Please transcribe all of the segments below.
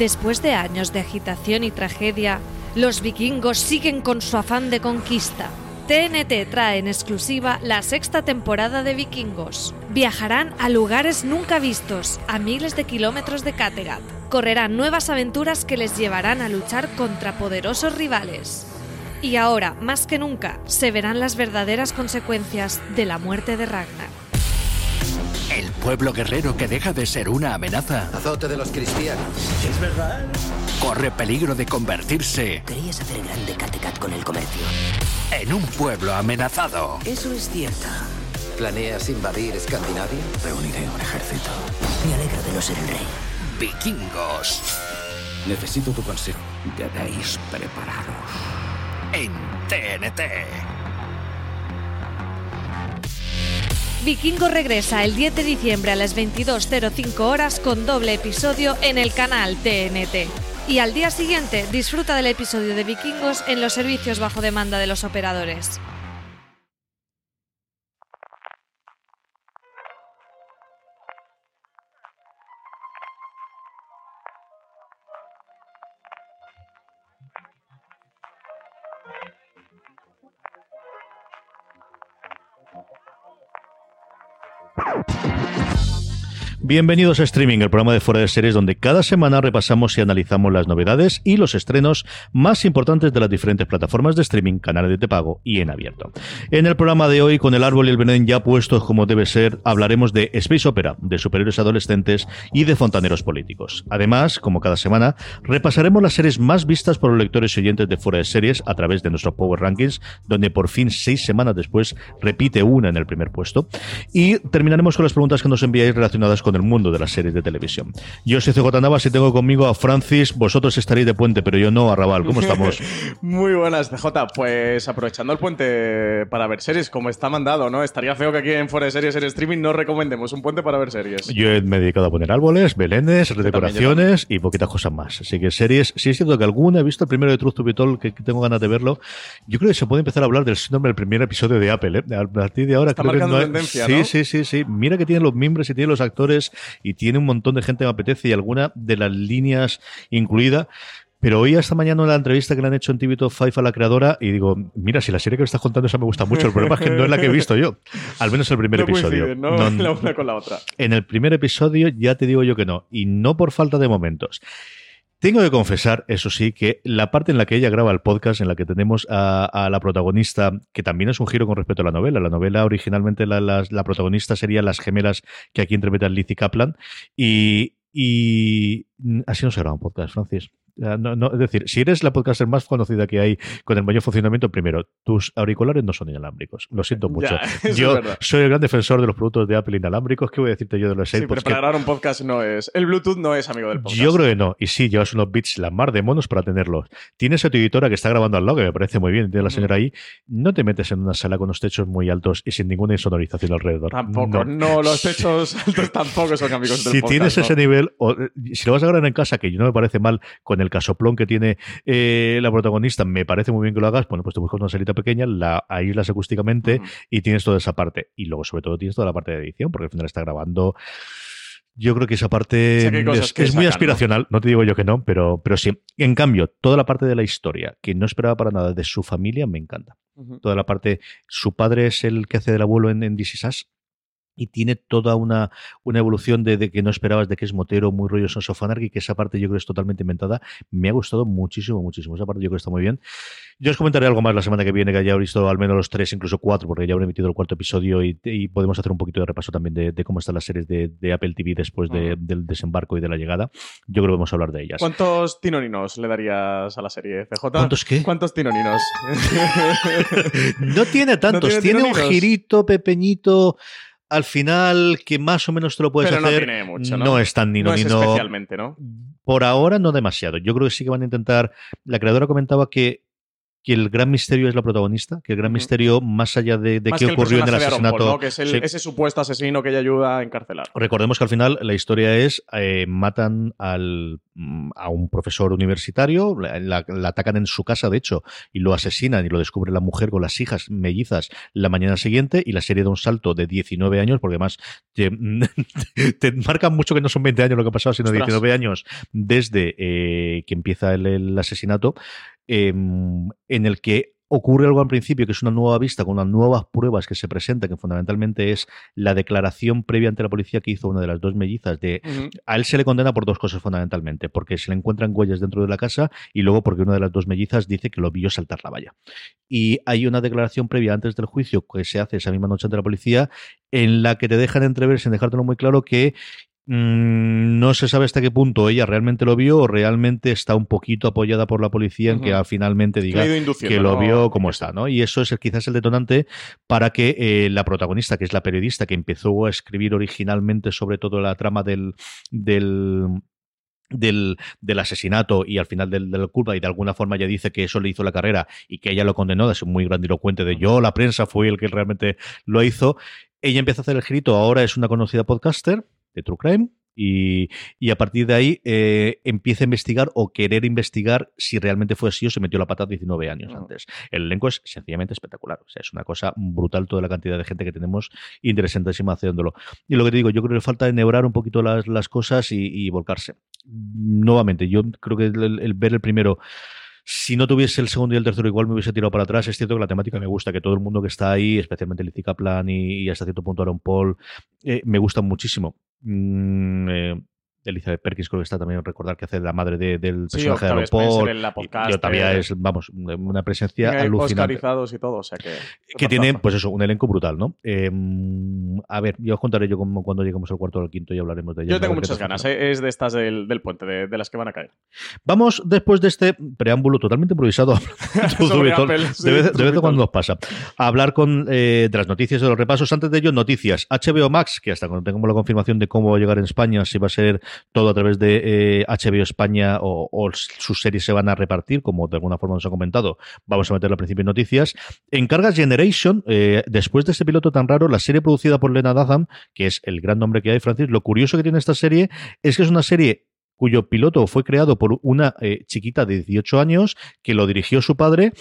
Después de años de agitación y tragedia, los vikingos siguen con su afán de conquista. TNT trae en exclusiva la sexta temporada de Vikingos. Viajarán a lugares nunca vistos, a miles de kilómetros de Kattegat. Correrán nuevas aventuras que les llevarán a luchar contra poderosos rivales. Y ahora, más que nunca, se verán las verdaderas consecuencias de la muerte de Ragnar. El pueblo guerrero que deja de ser una amenaza Azote de los cristianos. ¿Es verdad? corre peligro de convertirse Querías hacer grande Kattegat con el comercio. en un pueblo amenazado. Eso es cierto. ¿Planeas invadir Escandinavia? Reuniré un ejército. Me alegro de no ser el rey. Vikingos Necesito tu consejo. Debéis prepararos. en TNT. Vikingo regresa el 10 de diciembre a las 22.05 horas con doble episodio en el canal TNT. Y al día siguiente disfruta del episodio de Vikingos en los servicios bajo demanda de los operadores. Bienvenidos a Streaming, el programa de fuera de series donde cada semana repasamos y analizamos las novedades y los estrenos más importantes de las diferentes plataformas de streaming, canales de pago y en abierto. En el programa de hoy, con el árbol y el veneno ya puestos como debe ser, hablaremos de Space Opera, de superhéroes adolescentes y de fontaneros políticos. Además, como cada semana, repasaremos las series más vistas por los lectores y oyentes de fuera de series a través de nuestro Power Rankings, donde por fin seis semanas después repite una en el primer puesto. Y terminaremos con las preguntas que nos enviáis relacionadas con el mundo de las series de televisión. Yo soy CJ Navas y tengo conmigo a Francis. Vosotros estaréis de puente, pero yo no, Arrabal. ¿Cómo estamos? Muy buenas, CJ. Pues aprovechando el puente para ver series, como está mandado, ¿no? Estaría feo que aquí en Fuera de Series en streaming no recomendemos un puente para ver series. Yo me he dedicado a poner árboles, belenes, redecoraciones y poquitas cosas más. Así que series, sí es cierto que alguna he visto el primero de Truth to Be Told, que tengo ganas de verlo. Yo creo que se puede empezar a hablar del síndrome del primer episodio de Apple. ¿eh? A partir de ahora Está creo que no hay- tendencia, Sí, ¿no? sí, sí, sí. Mira que tiene los miembros y tiene los actores y tiene un montón de gente que me apetece y alguna de las líneas incluida. Pero hoy esta mañana en la entrevista que le han hecho en TV Top 5 a la creadora y digo, mira, si la serie que me estás contando esa me gusta mucho, el problema es que no es la que he visto yo. Al menos el primer no episodio. ¿no? No, la una con la otra. en el primer episodio ya te digo yo que no, y no por falta de momentos. Tengo que confesar, eso sí, que la parte en la que ella graba el podcast, en la que tenemos a, la protagonista, que también es un giro con respecto a la novela. La novela originalmente la, protagonista sería las gemelas que aquí interpretan Lizzie Kaplan, y, y así no se graba un podcast, Francis. No, no, es decir, si eres la podcaster más conocida que hay con el mayor funcionamiento, primero, tus auriculares no son inalámbricos. Lo siento mucho. Ya, Yo soy el gran defensor de los productos de Apple inalámbricos. ¿Qué voy a decirte yo de los Sí, AirPods? que- preparar un podcast no es. El Bluetooth no es amigo del podcast. yo creo que no. Y sí, llevas unos bits la mar de monos para tenerlos. Tienes a tu editora que está grabando al lado, que me parece muy bien, tiene la señora ahí. No te metes en una sala con los techos muy altos y sin ninguna insonorización alrededor. Tampoco, no. los techos altos tampoco son amigos del Si podcast. tienes ¿no? ese nivel, o, si lo vas a grabar en casa, que no me parece mal, con el casoplón que tiene eh, la protagonista, me parece muy bien que lo hagas. Bueno, pues te buscas una salita pequeña, la aíslas acústicamente y tienes toda esa parte. Y luego, sobre todo, tienes toda la parte de edición, porque al final está grabando. Yo creo que esa parte O sea, que hay cosas es, que es muy aspiracional, ¿no? te digo yo que no, pero, pero sí. En cambio, toda la parte de la historia, que no esperaba para nada de su familia, me encanta. Toda la parte, su padre es el que hace del abuelo en, en This Is Us. Y tiene toda una, una evolución de, de que no esperabas de que es motero, muy rollo Sons of Anarchy, que esa parte yo creo es totalmente inventada. Me ha gustado muchísimo, muchísimo. Esa parte yo creo que está muy bien. Yo os comentaré algo más la semana que viene, que ya he visto al menos los tres, incluso cuatro, porque ya habré emitido el cuarto episodio y, y podemos hacer un poquito de repaso también de, de cómo están las series de, de Apple TV después de- del desembarco y de la llegada. Yo creo que vamos a hablar de ellas. ¿Cuántos tinoninos le darías a la serie, CJ? ¿Cuántos qué? ¿Cuántos tinoninos? No tiene tantos, tiene tiene, un girito pequeñito al final que más o menos te lo puedes Pero no hacer. tiene mucho, ¿no? es tan nino no es nino. especialmente, ¿no? Por ahora no demasiado. Yo creo que sí que van a intentar. La creadora comentaba que, que el gran misterio es la protagonista, que el gran misterio, más allá de, de Más qué que ocurrió en el Aaron Paul, asesinato. ¿no? Que es el- Sí. ese supuesto asesino que ella ayuda a encarcelar. Recordemos que al final la historia es eh, matan al, mm, a un profesor universitario, la, la- la atacan en su casa, de hecho, y lo asesinan y lo descubre la mujer con las hijas mellizas la mañana siguiente y la serie da un salto de 19 años, porque además te, te marcan mucho que no son 20 años lo que ha pasado, sino Ostras. 19 años desde eh, que empieza el, el asesinato, eh, en el que ocurre algo al principio, que es una nueva vista con unas nuevas pruebas que se presentan, que fundamentalmente es la declaración previa ante la policía que hizo una de las dos mellizas de a él se le condena por dos cosas fundamentalmente, porque se le encuentran huellas dentro de la casa y luego porque una de las dos mellizas dice que lo vio saltar la valla. Y hay una declaración previa antes del juicio que se hace esa misma noche ante la policía en la que te dejan entrever sin dejártelo muy claro que no se sabe hasta qué punto ella realmente lo vio o realmente está un poquito apoyada por la policía en que finalmente diga que lo vio como está, ¿no? Y eso es el- quizás el detonante para que eh, la protagonista, que es la periodista que empezó a escribir originalmente sobre todo la trama del, del del, del asesinato y al final del, de la culpa y de alguna forma ella dice que eso le hizo la carrera y que ella lo condenó, es muy grandilocuente de yo, la prensa fue el que realmente lo hizo. Ella empieza a hacer el girito, ahora es una conocida podcaster de True Crime y, y a partir de ahí eh, empieza a investigar o querer investigar si realmente fue así o se metió la pata 19 años antes. El elenco es sencillamente espectacular, o sea, es una cosa brutal toda la cantidad de gente que tenemos interesantísima haciéndolo. Y lo que te digo, yo creo que falta enhebrar un poquito las, las cosas y, y volcarse. Nuevamente, yo creo que el, el ver el primero si no tuviese el segundo y el tercero, igual me hubiese tirado para atrás. Es cierto que la temática me gusta, que todo el mundo que está ahí, especialmente Lizzie Kaplan y, y hasta cierto punto Aaron Paul, eh, me gustan muchísimo. Mm, eh, Elizabeth Perkins creo que está también recordar que hace de la madre de- del Sí, personaje de la Y podcast, yo también es, vamos, una presencia Tiene alucinante y todo, o sea que... que tiene, pues eso, un elenco brutal, ¿no? Eh, a ver, ya os contaré yo cómo- cuando lleguemos al cuarto o al quinto y hablaremos de ello. Yo tengo muchas ganas, eh, es de estas del, del puente, de, de las que van a caer. Vamos, después de este preámbulo totalmente improvisado, de, Apple, sí, de vez, de vez en cuando nos pasa, a hablar con eh, de las noticias de los repasos. Antes de ello, noticias. HBO Max, que hasta cuando tengamos la confirmación de cómo va a llegar en España, si va a ser todo a través de eh, HBO España o, sus series se van a repartir, como de alguna forma nos ha comentado, vamos a meterlo al principio en noticias. Encarga Generation, eh, después de este piloto tan raro, la serie producida por Lena Dunham, que es el gran nombre que hay, Francis, lo curioso que tiene esta serie es que es una serie cuyo piloto fue creado por una eh, chiquita de 18 años que lo dirigió su padre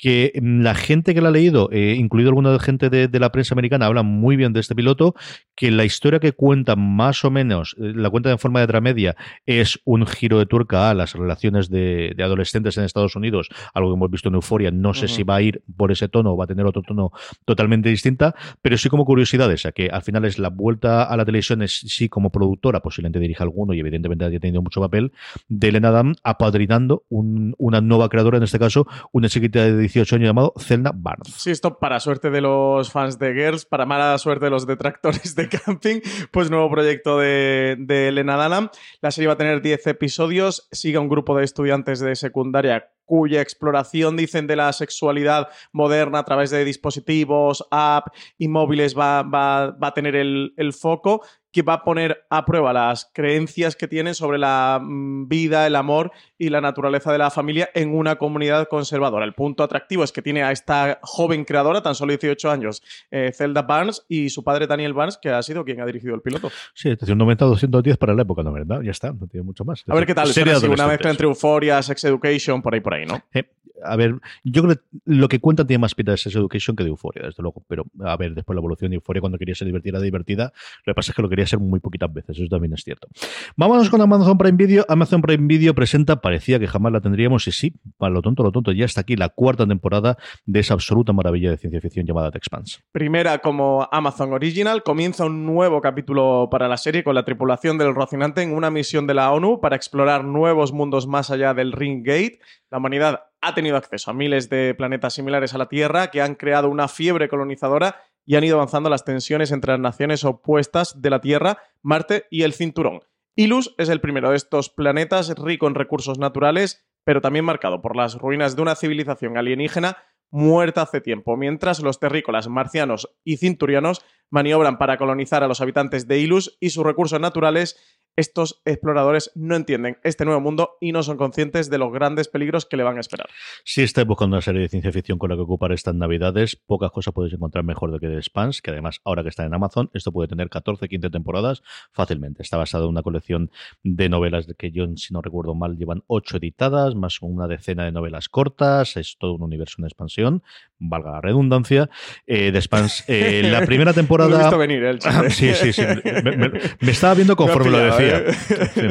que mm, la gente que la ha leído, eh, incluido alguna gente de, de la prensa americana, habla muy bien de este piloto, que la historia que cuenta más o menos, eh, la cuenta en forma de dramedia, es un giro de tuerca a las relaciones de, de adolescentes en Estados Unidos, algo que hemos visto en Euforia, no sé si va a ir por ese tono o va a tener otro tono totalmente distinta, pero sí como curiosidades, a que al final es la vuelta a la televisión, es sí como productora, posiblemente dirija alguno y evidentemente ha tenido mucho papel, de Elena Adam apadrinando un- una nueva creadora, en este caso, una chiquita de 18 años llamado Zelda Barnes. Sí, esto para suerte de los fans de Girls, para mala suerte de los detractores de Camping, pues nuevo proyecto de, de Elena Dunham. La serie va a tener 10 episodios, sigue un grupo de estudiantes de secundaria cuya exploración, dicen, de la sexualidad moderna a través de dispositivos, app y móviles va, va- va a tener el, el foco, que va a poner a prueba las creencias que tienen sobre la mm, vida, el amor y la naturaleza de la familia en una comunidad conservadora. El punto atractivo es que tiene a esta joven creadora, tan solo 18 años, eh, Zelda Barnes, y su padre Daniel Barnes, que ha sido quien ha dirigido el piloto. Sí, es decir, 90 210 para la época, ¿no? ¿Verdad? Ya está, no tiene mucho más. A ver qué tal, de una mezcla entre Euphoria, Sex Education, por ahí, por ahí, ¿no? Eh, a ver, yo creo que lo que cuenta tiene más pinta de Sex Education que de Euforia, desde luego. Pero a ver, después la evolución de Euforia, cuando quería ser divertida, era divertida. Lo que pasa es que lo quería ser muy poquitas veces, eso también es cierto. Vámonos con Amazon Prime Video. Amazon Prime Video presenta, parecía que jamás la tendríamos, y sí, para lo tonto, lo tonto, ya está aquí la cuarta temporada de esa absoluta maravilla de ciencia ficción llamada The Expanse. Primera como Amazon Original, comienza un nuevo capítulo para la serie con la tripulación del Rocinante en una misión de la ONU para explorar nuevos mundos más allá del Ring Gate. La humanidad ha tenido acceso a miles de planetas similares a la Tierra que han creado una fiebre colonizadora y han ido avanzando las tensiones entre las naciones opuestas de la Tierra, Marte y el Cinturón. Ilus es el primero de estos planetas rico en recursos naturales, pero también marcado por las ruinas de una civilización alienígena muerta hace tiempo, mientras los terrícolas marcianos y cinturianos maniobran para colonizar a los habitantes de Ilus y sus recursos naturales estos exploradores no entienden este nuevo mundo y no son conscientes de los grandes peligros que le van a esperar. Si estáis buscando una serie de ciencia ficción con la que ocupar estas navidades, pocas cosas podéis encontrar mejor de que The Spans, que además ahora que está en Amazon, esto puede tener 14, 15 temporadas fácilmente. Está basado en una colección de novelas que yo, si no recuerdo mal, llevan 8 editadas, más una decena de novelas cortas, es todo un universo en expansión, valga la redundancia. Eh, The Spans, eh, la primera temporada... Lo he visto venir, el chiste. sí, sí, sí. Me, me- me estaba viendo conforme lo decía. Sí.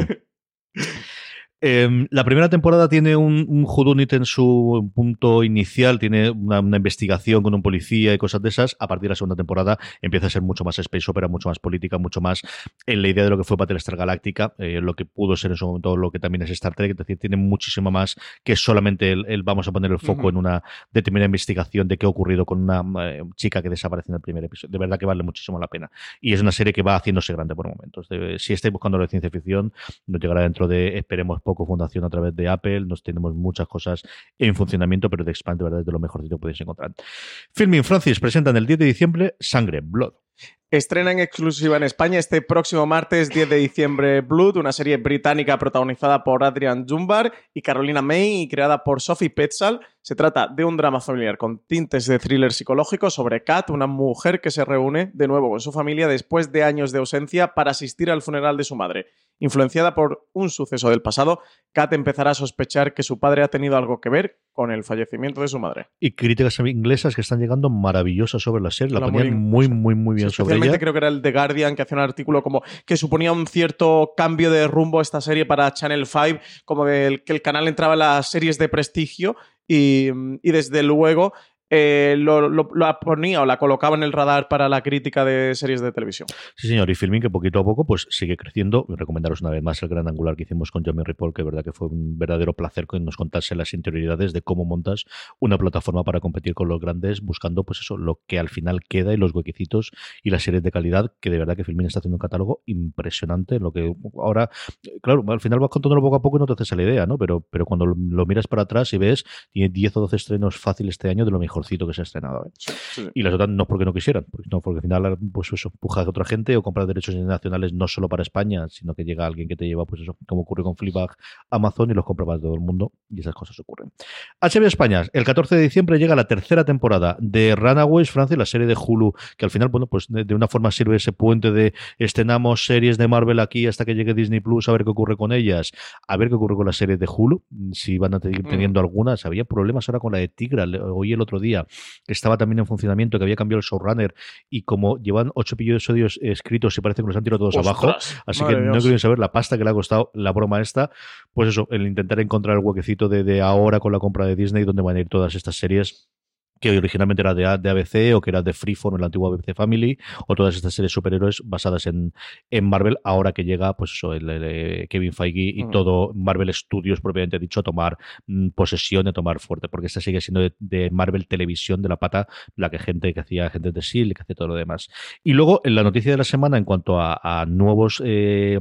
Eh, la primera temporada tiene un, un whodunit en su punto inicial, tiene una, una investigación con un policía y cosas de esas. A partir de la segunda temporada empieza a ser mucho más space opera, mucho más política, mucho más en la idea de lo que fue Battlestar Galáctica, eh, lo que pudo ser en su momento lo que también es Star Trek. Es decir, tiene muchísimo más que solamente el, el vamos a poner el foco Ujú. en una determinada investigación de qué ha ocurrido con una eh, chica que desaparece en el primer episodio. De verdad que vale muchísimo la pena. Y es una serie que va haciéndose grande por momentos. De- si estáis buscando de ciencia ficción, nos llegará dentro de, esperemos, poco fundación a través de Apple. Nos tenemos muchas cosas en funcionamiento, pero The Expanse de verdad es de lo mejorcito que podéis encontrar. Filming Francis presentan el 10 de diciembre Sangre, Blood. Estrena en exclusiva en España este próximo martes 10 de diciembre Blood, una serie británica protagonizada por Adrian Jumbar y Carolina May y creada por Sophie Petzal. Se trata de un drama familiar con tintes de thriller psicológico sobre Kat, una mujer que se reúne de nuevo con su familia después de años de ausencia para asistir al funeral de su madre. Influenciada por un suceso del pasado, Kat empezará a sospechar que su padre ha tenido algo que ver con el fallecimiento de su madre. Y críticas inglesas que están llegando maravillosas sobre la serie. La La ponían muy- muy, muy, bien sobre creo que era el The Guardian que hacía un artículo como que suponía un cierto cambio de rumbo a esta serie para Channel 5, como del que el canal entraba en las series de prestigio y, y desde luego eh, lo, ponía o la colocaba en el radar para la crítica de series de televisión. Sí, señor, y Filming que poquito a poco pues sigue creciendo. Recomendaros una vez más el gran angular que hicimos con Jamie Ripoll, que es verdad que fue un verdadero placer que nos contase las interioridades de cómo montas una plataforma para competir con los grandes, buscando pues eso, lo que al final queda y los huequecitos y las series de calidad, que de verdad que Filming está haciendo un catálogo impresionante. Lo que ahora, eh, claro, al final vas contándolo poco a poco y no te haces la idea, ¿no? Pero, pero cuando lo, lo miras para atrás y ves, tiene 10 o 12 estrenos fáciles este año de lo mejorcito que se ha estrenado. ¿eh? Y las otras no porque no quisieran, pues no, porque al final pues eso, empuja a otra gente o comprar derechos internacionales no solo para España, sino que llega alguien que te lleva, pues eso, como ocurre con Fleabag, Amazon y los compra para todo el mundo y esas cosas ocurren. HBO España, el 14 de diciembre llega la tercera temporada de Runaways Francia, la serie de Hulu, que al final, bueno, pues de, de una forma sirve ese puente de estrenamos series de Marvel aquí hasta que llegue Disney Plus, a ver qué ocurre con ellas, a ver qué ocurre con las series de Hulu, si van a seguir Mm. teniendo algunas. Había problemas ahora con la de Tigra, oí el otro día, que estaba también en funcionamiento, que había cambiado el showrunner y como llevan ocho episodios escritos y parece que los han tirado todos Ostras, abajo, así que no quiero saber la pasta que le ha costado la broma esta, pues eso, el intentar encontrar el huequecito de, de ahora con la compra de Disney, donde van a ir todas estas series que originalmente era de, de ABC o que era de Freeform, el antiguo ABC Family, o todas estas series superhéroes basadas en, en Marvel, ahora que llega pues eso, el, el, eh, Kevin Feige y Mm. todo Marvel Studios propiamente dicho a tomar mm, posesión a tomar fuerte, porque esta sigue siendo de, de Marvel Televisión de la pata, la que gente que hacía gente de S.H.I.E.L.D., que hacía todo lo demás. Y luego, en la noticia de la semana, en cuanto a, a nuevos eh,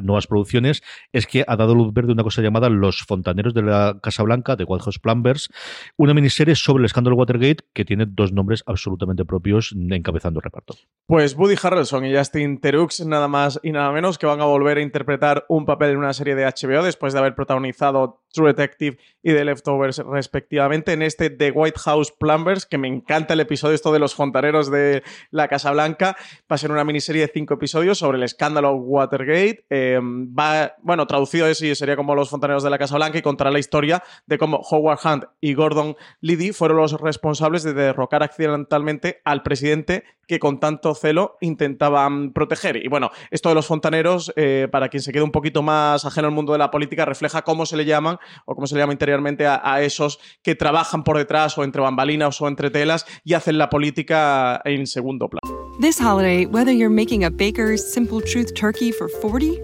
nuevas producciones, es que ha dado luz verde una cosa llamada Los Fontaneros de la Casa Blanca, de White House Plumbers, una miniserie sobre el escándalo Watergate que tiene dos nombres absolutamente propios encabezando el reparto. Pues Woody Harrelson y Justin Terux, nada más y nada menos, que van a volver a interpretar un papel en una serie de HBO después de haber protagonizado True Detective y The Leftovers respectivamente en este The White House Plumbers, que me encanta el episodio esto de los fontaneros de la Casa Blanca. Va a ser una miniserie de cinco episodios sobre el escándalo Watergate. Eh, eh, va, bueno, traducido así sería como los fontaneros de la Casa Blanca y contará la historia de cómo Howard Hunt y Gordon Liddy fueron los responsables de derrocar accidentalmente al presidente que con tanto celo intentaban proteger. Y bueno, esto de los fontaneros, eh, para quien se quede un poquito más ajeno al mundo de la política, refleja cómo se le llaman o cómo se le llama interiormente a, a esos que trabajan por detrás o entre bambalinas o entre telas y hacen la política en segundo plano. This holiday, whether you're making a Baker's Simple Truth turkey for 40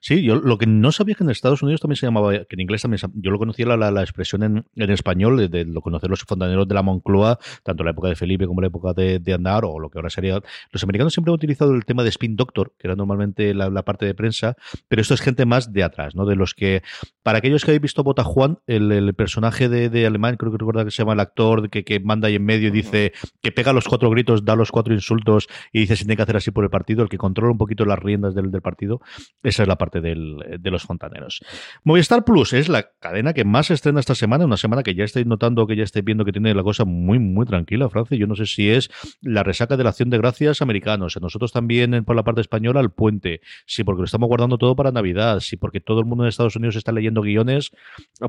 Sí, yo lo que no sabía que en Estados Unidos también se llamaba, que en inglés también, yo lo conocía la, la, la expresión en, en español, de, de, lo conocer los fontaneros de la Moncloa, tanto en la época de Felipe como en la época de, de Andar, o lo que ahora sería. Los americanos siempre han utilizado el tema de Spin Doctor, que era normalmente la, la, parte de prensa, pero esto es gente más de atrás, ¿no? De los que, para aquellos que habéis visto Bota Juan, el, el personaje de, de, alemán, creo que recuerda que se llama el actor, que, que manda ahí en medio y dice que pega los cuatro gritos, da los cuatro insultos y dice si tiene que hacer así por el partido, el que controla un poquito las riendas del, del partido, esa es la parte del, de los fontaneros. Movistar Plus es la cadena que más se estrena esta semana, una semana que ya estáis notando, que ya estáis viendo que tiene la cosa muy, muy tranquila, Francia. Yo no sé si es la resaca de la acción de gracias americanos, nosotros también por la parte española el puente, sí, porque lo estamos guardando todo para Navidad, sí, porque todo el mundo en Estados Unidos está leyendo guiones,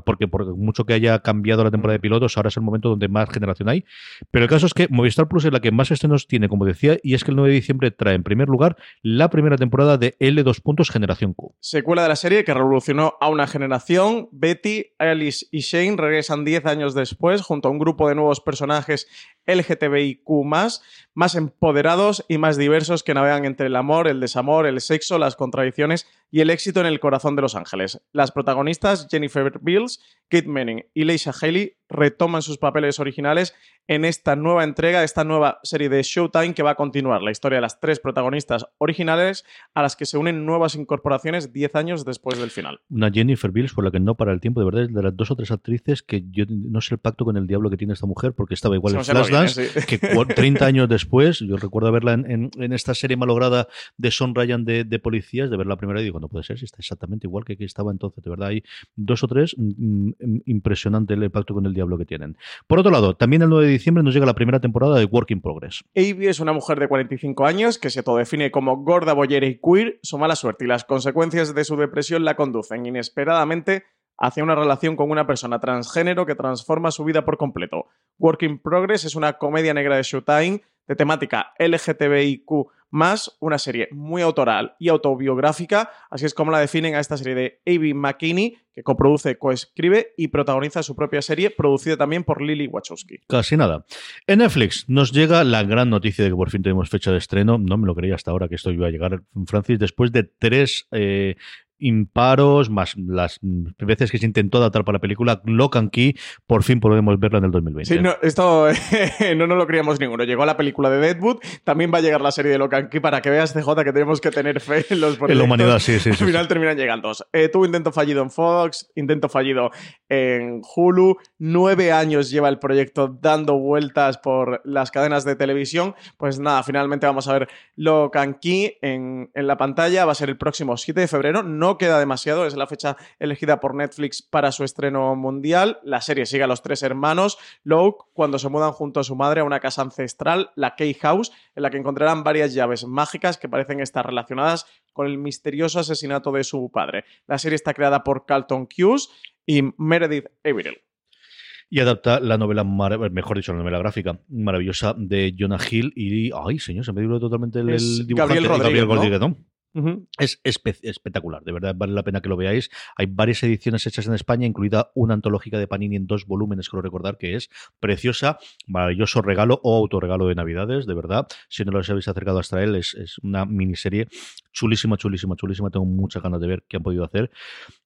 porque por mucho que haya cambiado la temporada de pilotos, ahora es el momento donde más generación hay. Pero el caso es que Movistar Plus es la que más estrenos tiene, como decía, y es que el 9 de diciembre trae en primer lugar la primera temporada de L2 puntos Generación Q. Secuela de la serie que revolucionó a una generación. Betty, Alice y Shane regresan 10 años después junto a un grupo de nuevos personajes LGTBIQ, más empoderados y más diversos que navegan entre el amor, el desamor, el sexo, las contradicciones y el éxito en el corazón de Los Ángeles. Las protagonistas, Jennifer Beals, Kate Manning y Leisha Haley, retoman sus papeles originales en esta nueva entrega, de esta nueva serie de Showtime que va a continuar la historia de las tres protagonistas originales a las que se unen nuevas incorporaciones 10 años después del final. Una Jennifer Beals por la que no para el tiempo, de verdad, de las dos o tres actrices que yo no sé el pacto con el diablo que tiene esta mujer porque estaba igual en Flashdance, sí. que 30 años después, yo recuerdo verla en, en, en, esta serie malograda de Son Ryan de, de, policías, de verla primera y digo, no puede ser, si está exactamente igual que, que estaba entonces, de verdad hay dos o tres, mm, impresionante el pacto con el diablo que tienen. Por otro lado, también el 9 de diciembre nos llega la primera temporada de Work in Progress. Avi es una mujer de 45 años que se autodefine como gorda, bollera y queer, su mala suerte y las consecuencias de su depresión la conducen inesperadamente hacia una relación con una persona transgénero que transforma su vida por completo. Work in Progress es una comedia negra de Showtime de temática LGTBIQ una serie muy autoral y autobiográfica, así es como la definen a esta serie de Avi McKinney, que coproduce, coescribe y protagoniza su propia serie, producida también por Lily Wachowski. Casi nada. En Netflix nos llega la gran noticia de que por fin tenemos fecha de estreno. No me lo creía hasta ahora que esto iba a llegar, Francis, después de tres eh, imparos, más las veces que se intentó adaptar para la película, Lock and Key, por fin podemos verla en el 2020. Sí, no, esto no nos lo creíamos ninguno. Llegó la película de Deadwood, también va a llegar la serie de Lock and Key para que veas, CJ, que tenemos que tener fe en los proyectos. En la humanidad, sí, sí. Al sí, final sí. terminan llegando. Eh, tuvo intento fallido en Fox, intento fallido en Hulu, nueve años lleva el proyecto dando vueltas por las cadenas de televisión. Pues nada, finalmente vamos a ver Lock and Key en, en la pantalla. Va a ser el próximo 7 de febrero. No queda demasiado, es la fecha elegida por Netflix para su estreno mundial. La serie sigue a los tres hermanos Locke cuando se mudan junto a su madre a una casa ancestral, la Key House, en la que encontrarán varias llaves mágicas que parecen estar relacionadas con el misterioso asesinato de su padre. La serie está creada por Carlton Cuse y Meredith Averill y adapta la novela, mejor dicho, la novela gráfica maravillosa de Jonah Hill y, ay, señor, se me dio totalmente el, el Gabriel Rodríguez, Gabriel Rodríguez ¿no? Es espe espectacular, de verdad vale la pena que lo veáis. Hay varias ediciones hechas en España, incluida una antológica de Panini en dos volúmenes, creo recordar, que es preciosa, maravilloso regalo o autorregalo de Navidades, de verdad. Si no lo habéis acercado hasta él, es, es una miniserie chulísima, chulísima, chulísima. Tengo muchas ganas de ver qué han podido hacer.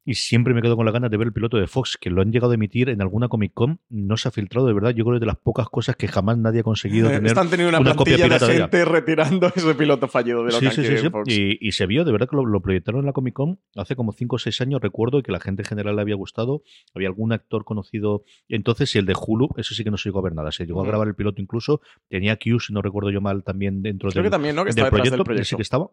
Y siempre me quedo con la ganas de ver el piloto de Fox, que lo han llegado a emitir en alguna Comic Con. No se ha filtrado, de verdad. Yo creo que es de las pocas cosas que jamás nadie ha conseguido tener. Están teniendo una, copia pirata de gente retirando ese piloto fallido de lo sí, que sí, sí, sí. Y, y, se vio, de verdad que lo, lo, proyectaron en la Comic Con hace como 5 o 6 años, recuerdo, y que la gente en general le había gustado. Había algún actor conocido entonces, y el de Hulu, eso sí que no se llegó a ver nada. Se llegó a grabar el piloto incluso. Tenía Q, si no recuerdo yo mal, también dentro Creo del, que también, ¿no? que del, proyecto, del proyecto. Sí que estaba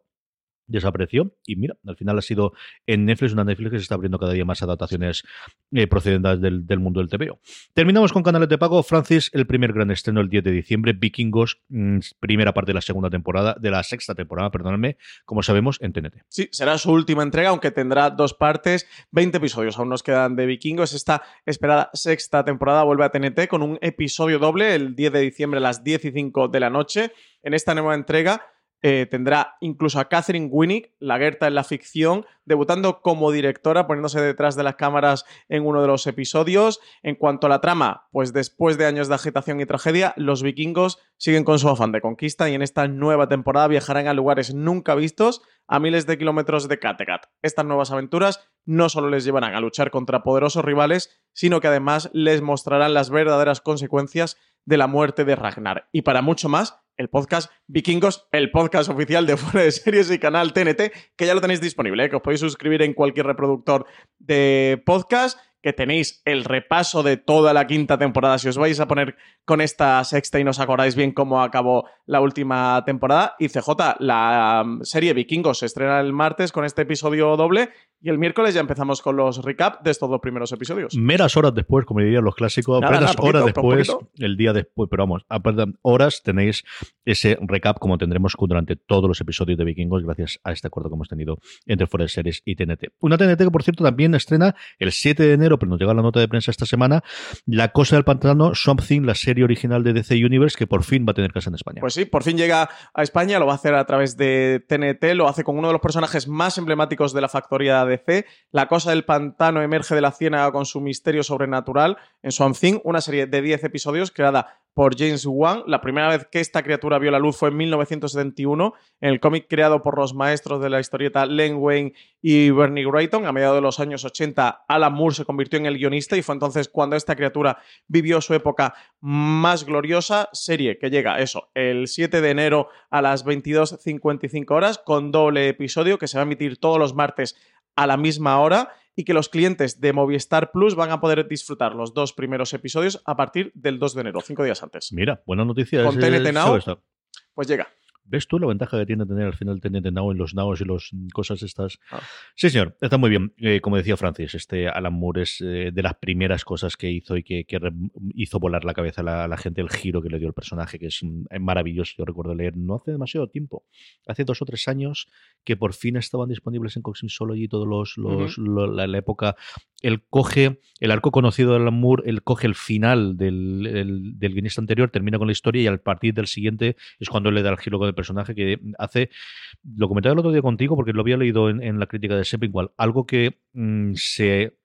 desapareció y mira, al final ha sido en Netflix, una Netflix que se está abriendo cada día más adaptaciones eh, procedentes del, del, mundo del TVO. Terminamos con canales de pago. Francis, el primer gran estreno el 10 de diciembre, Vikingos, mmm, primera parte de la segunda temporada, de la sexta temporada, perdónenme, como sabemos, en TNT. Sí, será su última entrega, aunque tendrá dos partes, 20 episodios aún nos quedan de Vikingos. Esta esperada sexta temporada vuelve a TNT con un episodio doble el 10 de diciembre a las 10 y 5 de la noche. En esta nueva entrega eh, tendrá incluso a Catherine Winnick, la Gerta en la ficción, debutando como directora, poniéndose detrás de las cámaras en uno de los episodios. En cuanto a la trama, pues después de años de agitación y tragedia, los vikingos siguen con su afán de conquista y en esta nueva temporada viajarán a lugares nunca vistos a miles de kilómetros de Kattegat. Estas nuevas aventuras no solo les llevarán a luchar contra poderosos rivales, sino que además les mostrarán las verdaderas consecuencias de la muerte de Ragnar. Y para mucho más, el podcast Vikingos, el podcast oficial de Fuera de Series y canal TNT, que ya lo tenéis disponible, ¿eh? que os podéis suscribir en cualquier reproductor de podcast, que tenéis el repaso de toda la quinta temporada. Si os vais a poner con esta sexta y no os acordáis bien cómo acabó la última temporada. Y CJ, la um, serie Vikingos se estrena el martes con este episodio doble. Y el miércoles ya empezamos con los recap de estos dos primeros episodios. Meras horas después, como dirían los clásicos, Nada, apenas nada, poquito, horas después, el día después, pero vamos, horas tenéis ese recap como tendremos durante todos los episodios de Vikingos, gracias a este acuerdo que hemos tenido entre de Series y TNT. Una TNT que, por cierto, también estrena el 7 de enero, pero nos llega la nota de prensa esta semana, La Cosa del Pantano, Something, la serie original de DC Universe, que por fin va a tener casa en España. Pues sí, por fin llega a España, lo va a hacer a través de TNT, lo hace con uno de los personajes más emblemáticos de la factoría DC. La cosa del pantano emerge de la ciénaga con su misterio sobrenatural en Swamp Thing, una serie de 10 episodios creada por James Wan. La primera vez que esta criatura vio la luz fue en 1971, en el cómic creado por los maestros de la historieta Len Wayne y Bernie Wrightson. A mediados de los años 80, Alan Moore se convirtió en el guionista y fue entonces cuando esta criatura vivió su época más gloriosa. Serie que llega, eso, el 7 de enero a las 22.55 horas, con doble episodio que se va a emitir todos los martes a la misma hora y que los clientes de Movistar Plus van a poder disfrutar los dos primeros episodios a partir del 2 de enero, cinco días antes. Mira, buena noticia. Con TNT Now, pues llega. ¿Ves tú la ventaja que tiene tener al final TNT Now en los Nows y las cosas estas? Ah. Sí, señor, está muy bien. Eh, como decía Francis, este Alan Moore es eh, de las primeras cosas que hizo y que, que re- hizo volar la cabeza a la, a la gente, el giro que le dio el personaje, que es mm, maravilloso. Yo recuerdo leer no hace demasiado tiempo, hace dos o tres años, que por fin estaban disponibles en Cosmixology todos los, los lo- la, la época. Él coge el arco conocido de Alan Moore, él coge el final del, el- del guionista anterior, termina con la historia y al partir del siguiente es cuando él le da el giro con personaje que hace, lo comentaba el otro día contigo porque lo había leído en, en la crítica de Sepinwall, algo que mm, se...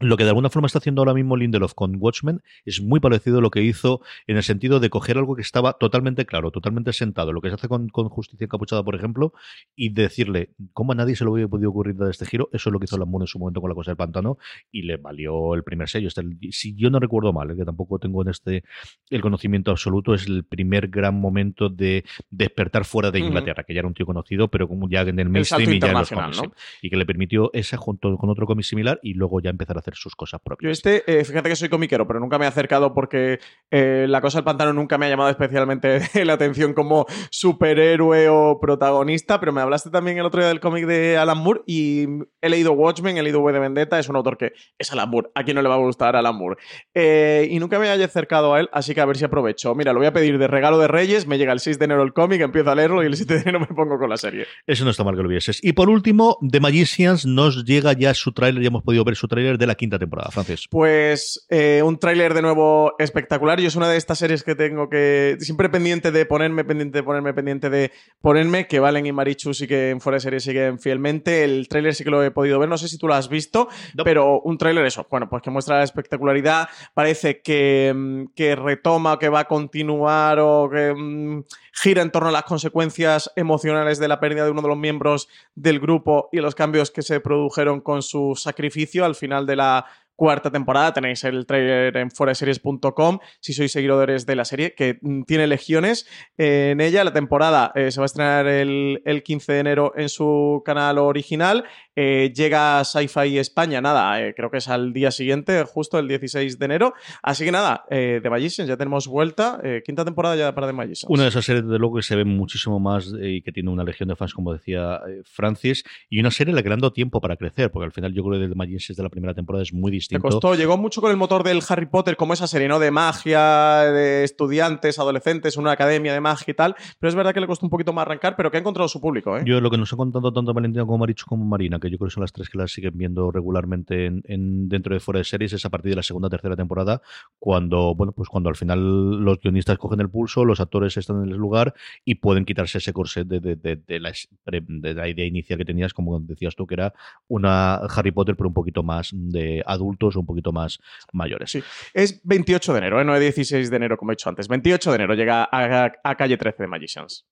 Lo que de alguna forma está haciendo ahora mismo Lindelof con Watchmen es muy parecido a lo que hizo en el sentido de coger algo que estaba totalmente claro, totalmente sentado, lo que se hace con, con Justicia Encapuchada, por ejemplo, y decirle, ¿cómo a nadie se le hubiera podido ocurrir dar este giro? Eso es lo que hizo Lamune en su momento con la cosa del pantano y le valió el primer sello. Este, si yo no recuerdo mal, eh, que tampoco tengo en este el conocimiento absoluto, es el primer gran momento de despertar fuera de. Inglaterra, que ya era un tío conocido, pero como ya en el mainstream y ya en los cómics, ¿no? y que le permitió esa junto con otro cómic similar y luego ya empezar a hacer sus cosas Yo propias. este, eh, fíjate que soy comiquero, pero nunca me he acercado porque eh, la cosa del pantano nunca me ha llamado especialmente la atención como superhéroe o protagonista, pero me hablaste también el otro día del cómic de Alan Moore y he leído Watchmen, he leído V de Vendetta, es un autor que es Alan Moore, a quien no le va a gustar Alan Moore. Eh, y nunca me haya acercado a él, así que a ver si aprovecho. Mira, lo voy a pedir de regalo de Reyes, me llega el 6 de enero el cómic, empiezo a leerlo y el 7 de enero me pongo con la serie. Eso no está mal que lo vieses. Y por último, The Magicians nos llega ya su tráiler, ya hemos podido ver su tráiler de la quinta temporada, Francis. Pues eh, un tráiler de nuevo espectacular. Yo es una de estas series que tengo que. Siempre pendiente de ponerme, pendiente de ponerme, pendiente de ponerme, que Valen y Marichu sí que en fuera de serie siguen fielmente. El tráiler sí que lo he podido ver, no sé si tú lo has visto, pero un tráiler eso, bueno, pues que muestra la espectacularidad, parece que, mm, que retoma, que va a continuar o que mm, gira en torno a las consecuencias emocionales de la pérdida de uno de los miembros del grupo y los cambios que se produjeron con su sacrificio al final de la cuarta temporada. Tenéis el trailer en foreseries.com si sois seguidores de la serie, que mm, tiene legiones en ella. La temporada eh, se va a estrenar el, 15 de enero en su canal original. Eh, llega Sci-Fi España, nada, eh, creo que es al día siguiente, justo el 16 de enero. Así que nada, The Magicians, ya tenemos vuelta. quinta temporada ya para The Magicians. Una de esas series, de luego, que se ve muchísimo más y que tiene una legión de fans, como decía Francis, y una serie le que dando tiempo para crecer, porque al final yo creo que The Magicians de la primera temporada es muy distinto te costó, llegó mucho con el motor del Harry Potter, como esa serie, ¿no? De magia, de estudiantes, adolescentes, una academia de magia y tal. Pero es verdad que le costó un poquito más arrancar, pero que ha encontrado su público, ¿eh? Yo lo que nos ha contado tanto Valentino como Maricho como Marina, que yo creo que son las tres que las siguen viendo regularmente en, dentro de fuera de series, es a partir de la segunda o tercera temporada, cuando, bueno, pues cuando al final los guionistas cogen el pulso, los actores están en el lugar y pueden quitarse ese corset de, de, la, de la idea inicial que tenías, como decías tú, que era una Harry Potter, pero un poquito más de adulto un poquito más mayores. Sí, es 28 de enero, ¿eh? no es 16 de enero como he dicho antes. 28 de enero llega a, calle 13 de Magicians.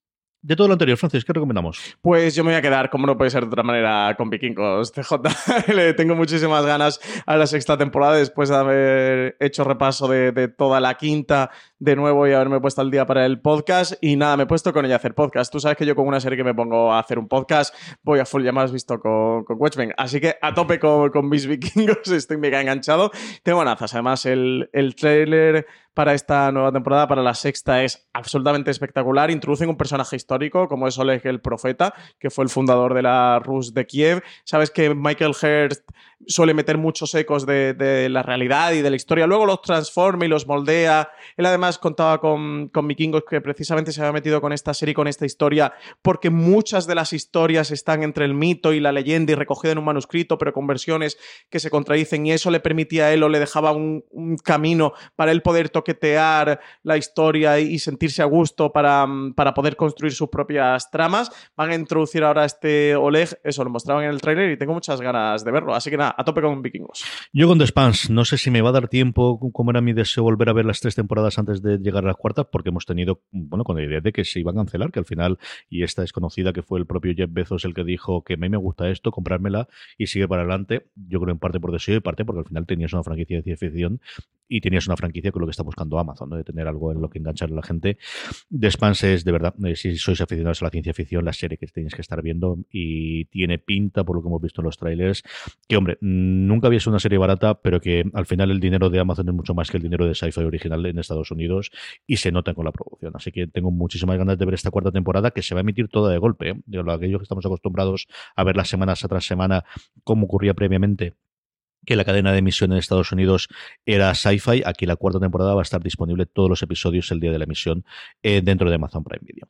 De todo lo anterior, Francis, ¿qué recomendamos? Pues yo me voy a quedar, como no puede ser de otra manera, con Vikingos CJ. Le tengo muchísimas ganas a la sexta temporada después de haber hecho repaso de, toda la quinta de nuevo y haberme puesto al día para el podcast. Y nada, me he puesto con ella a hacer podcast. Tú sabes que yo con una serie que me pongo a hacer un podcast voy a full, ya más visto con, con Watchmen. Así que a tope con, con mis vikingos, estoy mega enganchado. Tengo ganazas. Además, el, el trailer para esta nueva temporada, para la sexta, es absolutamente espectacular. Introducen un personaje histórico como es Oleg el Profeta, que fue el fundador de la Rus de Kiev. Sabes que Michael Hearst suele meter muchos ecos de, la realidad y de la historia. Luego los transforma y los moldea. Él además contaba con, con Vikingos que precisamente se había metido con esta serie, con esta historia, porque muchas de las historias están entre el mito y la leyenda y recogidas en un manuscrito, pero con versiones que se contradicen y eso le permitía a él o le dejaba un, camino para él poder toquetear la historia y sentirse a gusto para, para poder construir sus propias tramas. Van a introducir ahora este Oleg, eso lo mostraban en el tráiler y tengo muchas ganas de verlo. Así que nada, a tope con vikingos. Yo con The Spans, no sé si me va a dar tiempo, como era mi deseo, volver a ver las tres temporadas antes de llegar a la cuarta, porque hemos tenido, bueno, con la idea de que se iba a cancelar, que al final, y esta desconocida que fue el propio Jeff Bezos el que dijo que a mí me gusta esto, comprármela y sigue para adelante. Yo creo en parte por deseo y parte porque al final tenías una franquicia de ciencia ficción y tenías una franquicia con lo que está buscando Amazon, de tener algo en lo que enganchar a la gente. The es de verdad, eh, si sois aficionados a la ciencia ficción, la serie que tenéis que estar viendo y tiene pinta, por lo que hemos visto en los trailers, que hombre, nunca había sido una serie barata, pero que al final el dinero de Amazon es mucho más que el dinero de sci-fi original en Estados Unidos y se nota con la producción. Así que tengo muchísimas ganas de ver esta cuarta temporada que se va a emitir toda de golpe. ¿eh? De aquellos que estamos acostumbrados a ver las semanas tras semana como ocurría previamente que la cadena de emisión en Estados Unidos era Sci-Fi. Aquí la cuarta temporada va a estar disponible todos los episodios el día de la emisión eh, dentro de Amazon Prime Video.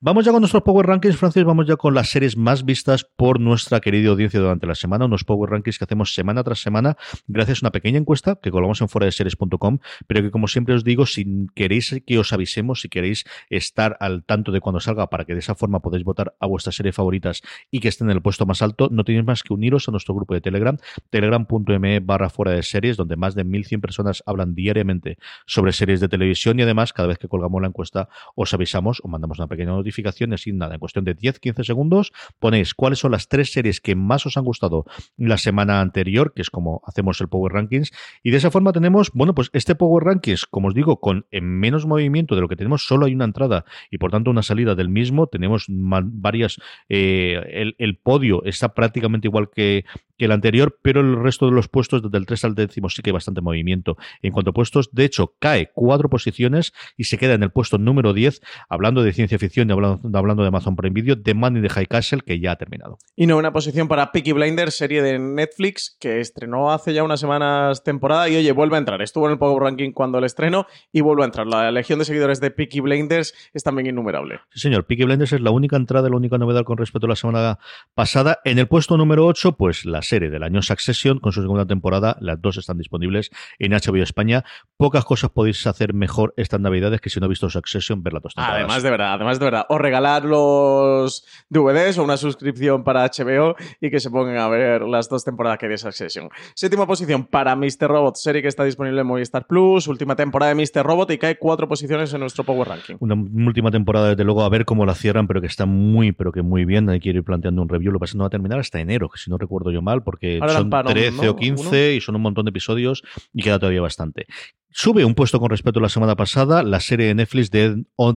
Vamos ya con nuestros Power Rankings, Francis. Vamos ya con las series más vistas por nuestra querida audiencia durante la semana. Unos Power Rankings que hacemos semana tras semana gracias a una pequeña encuesta que colgamos en fuera de series.com, pero que como siempre os digo, si queréis que os avisemos, si queréis estar al tanto de cuando salga para que de esa forma podáis votar a vuestras series favoritas y que estén en el puesto más alto, no tenéis más que uniros a nuestro grupo de Telegram, telegram.com barra fuera de series, donde más de 1.100 personas hablan diariamente sobre series de televisión y además cada vez que colgamos la encuesta os avisamos o mandamos una pequeña notificación y así nada, en cuestión de 10-15 segundos ponéis cuáles son las tres series que más os han gustado la semana anterior, que es como hacemos el Power Rankings y de esa forma tenemos, bueno, pues este Power Rankings, como os digo, con en menos movimiento de lo que tenemos, solo hay una entrada y por tanto una salida del mismo, tenemos varias, eh, el podio está prácticamente igual que, que el anterior, pero el resto de los puestos, desde el 3 al décimo, sí que hay bastante movimiento. En cuanto a puestos, de hecho, cae cuatro posiciones y se queda en el puesto número 10, hablando de ciencia ficción y hablando, hablando de Amazon Prime Video, de Money de High Castle, que ya ha terminado. Y no, una posición para Peaky Blinders, serie de Netflix, que estrenó hace ya unas semanas temporada y oye, vuelve a entrar. Estuvo en el Power Ranking cuando el estreno y vuelve a entrar. La legión de seguidores de Peaky Blinders es también innumerable. Sí, señor. Peaky Blinders es la única entrada, la única novedad con respecto a la semana pasada. En el puesto número 8, pues las serie del año Succession con su segunda temporada. Las dos están disponibles en HBO España. Pocas cosas podéis hacer mejor estas navidades que si no ha visto Succession, ver las dos temporadas. Además de verdad, además de verdad. O regalar los DVDs o una suscripción para HBO y que se pongan a ver las dos temporadas que hay de Succession. Séptima posición para Mr. Robot, serie que está disponible en Movistar Plus. Última temporada de Mr. Robot y cae cuatro posiciones en nuestro Power Ranking. Una última temporada, desde luego, a ver cómo la cierran, pero que está muy, pero que muy bien. Hay que ir planteando un review. Lo que pasa es que no va a terminar hasta enero, que si no recuerdo yo mal, porque Ahora son parón, 13 ¿no? o 15 y son un montón de episodios y queda todavía bastante. Sube un puesto con respecto a la semana pasada la serie de Netflix de On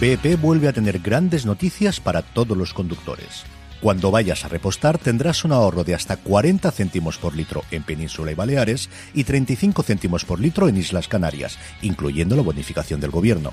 BP vuelve a tener grandes noticias para todos los conductores. Cuando vayas a repostar tendrás un ahorro de hasta 40 céntimos por litro en Península y Baleares y 35 céntimos por litro en Islas Canarias, incluyendo la bonificación del gobierno.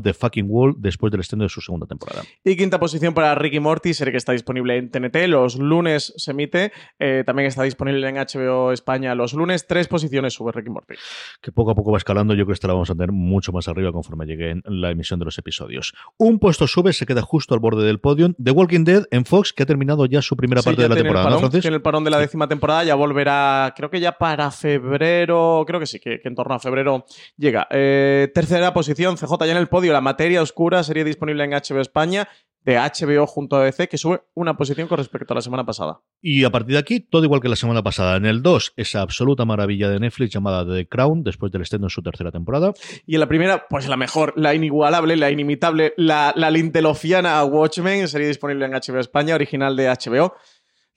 The Fucking Wall después del estreno de su segunda temporada. Y quinta posición para Ricky Morty, serie que está disponible en TNT. Los lunes se emite. Eh, también está disponible en HBO España los lunes. Tres posiciones sube Ricky Morty. Que poco a poco va escalando. Yo creo que esta la vamos a tener mucho más arriba conforme llegue en la emisión de los episodios. Un puesto sube, se queda justo al borde del podio. The Walking Dead en Fox, que ha terminado ya su primera Sí, parte de la el temporada, ¿no, parón, Francis? Tiene el parón de la décima temporada, ya volverá, creo que ya para febrero, creo que sí, que, que en torno a febrero llega. Eh, tercera posición, CJ ya en el podio, La Materia Oscura, sería disponible en HBO España, de HBO junto a DC, que sube una posición con respecto a la semana pasada. Y a partir de aquí, todo igual que la semana pasada. En el 2, esa absoluta maravilla de Netflix llamada The Crown, después del estreno en su tercera temporada. Y en la primera, pues la mejor, la inigualable, la inimitable, la, la lintelofiana Watchmen, sería disponible en HBO España, original de HBO.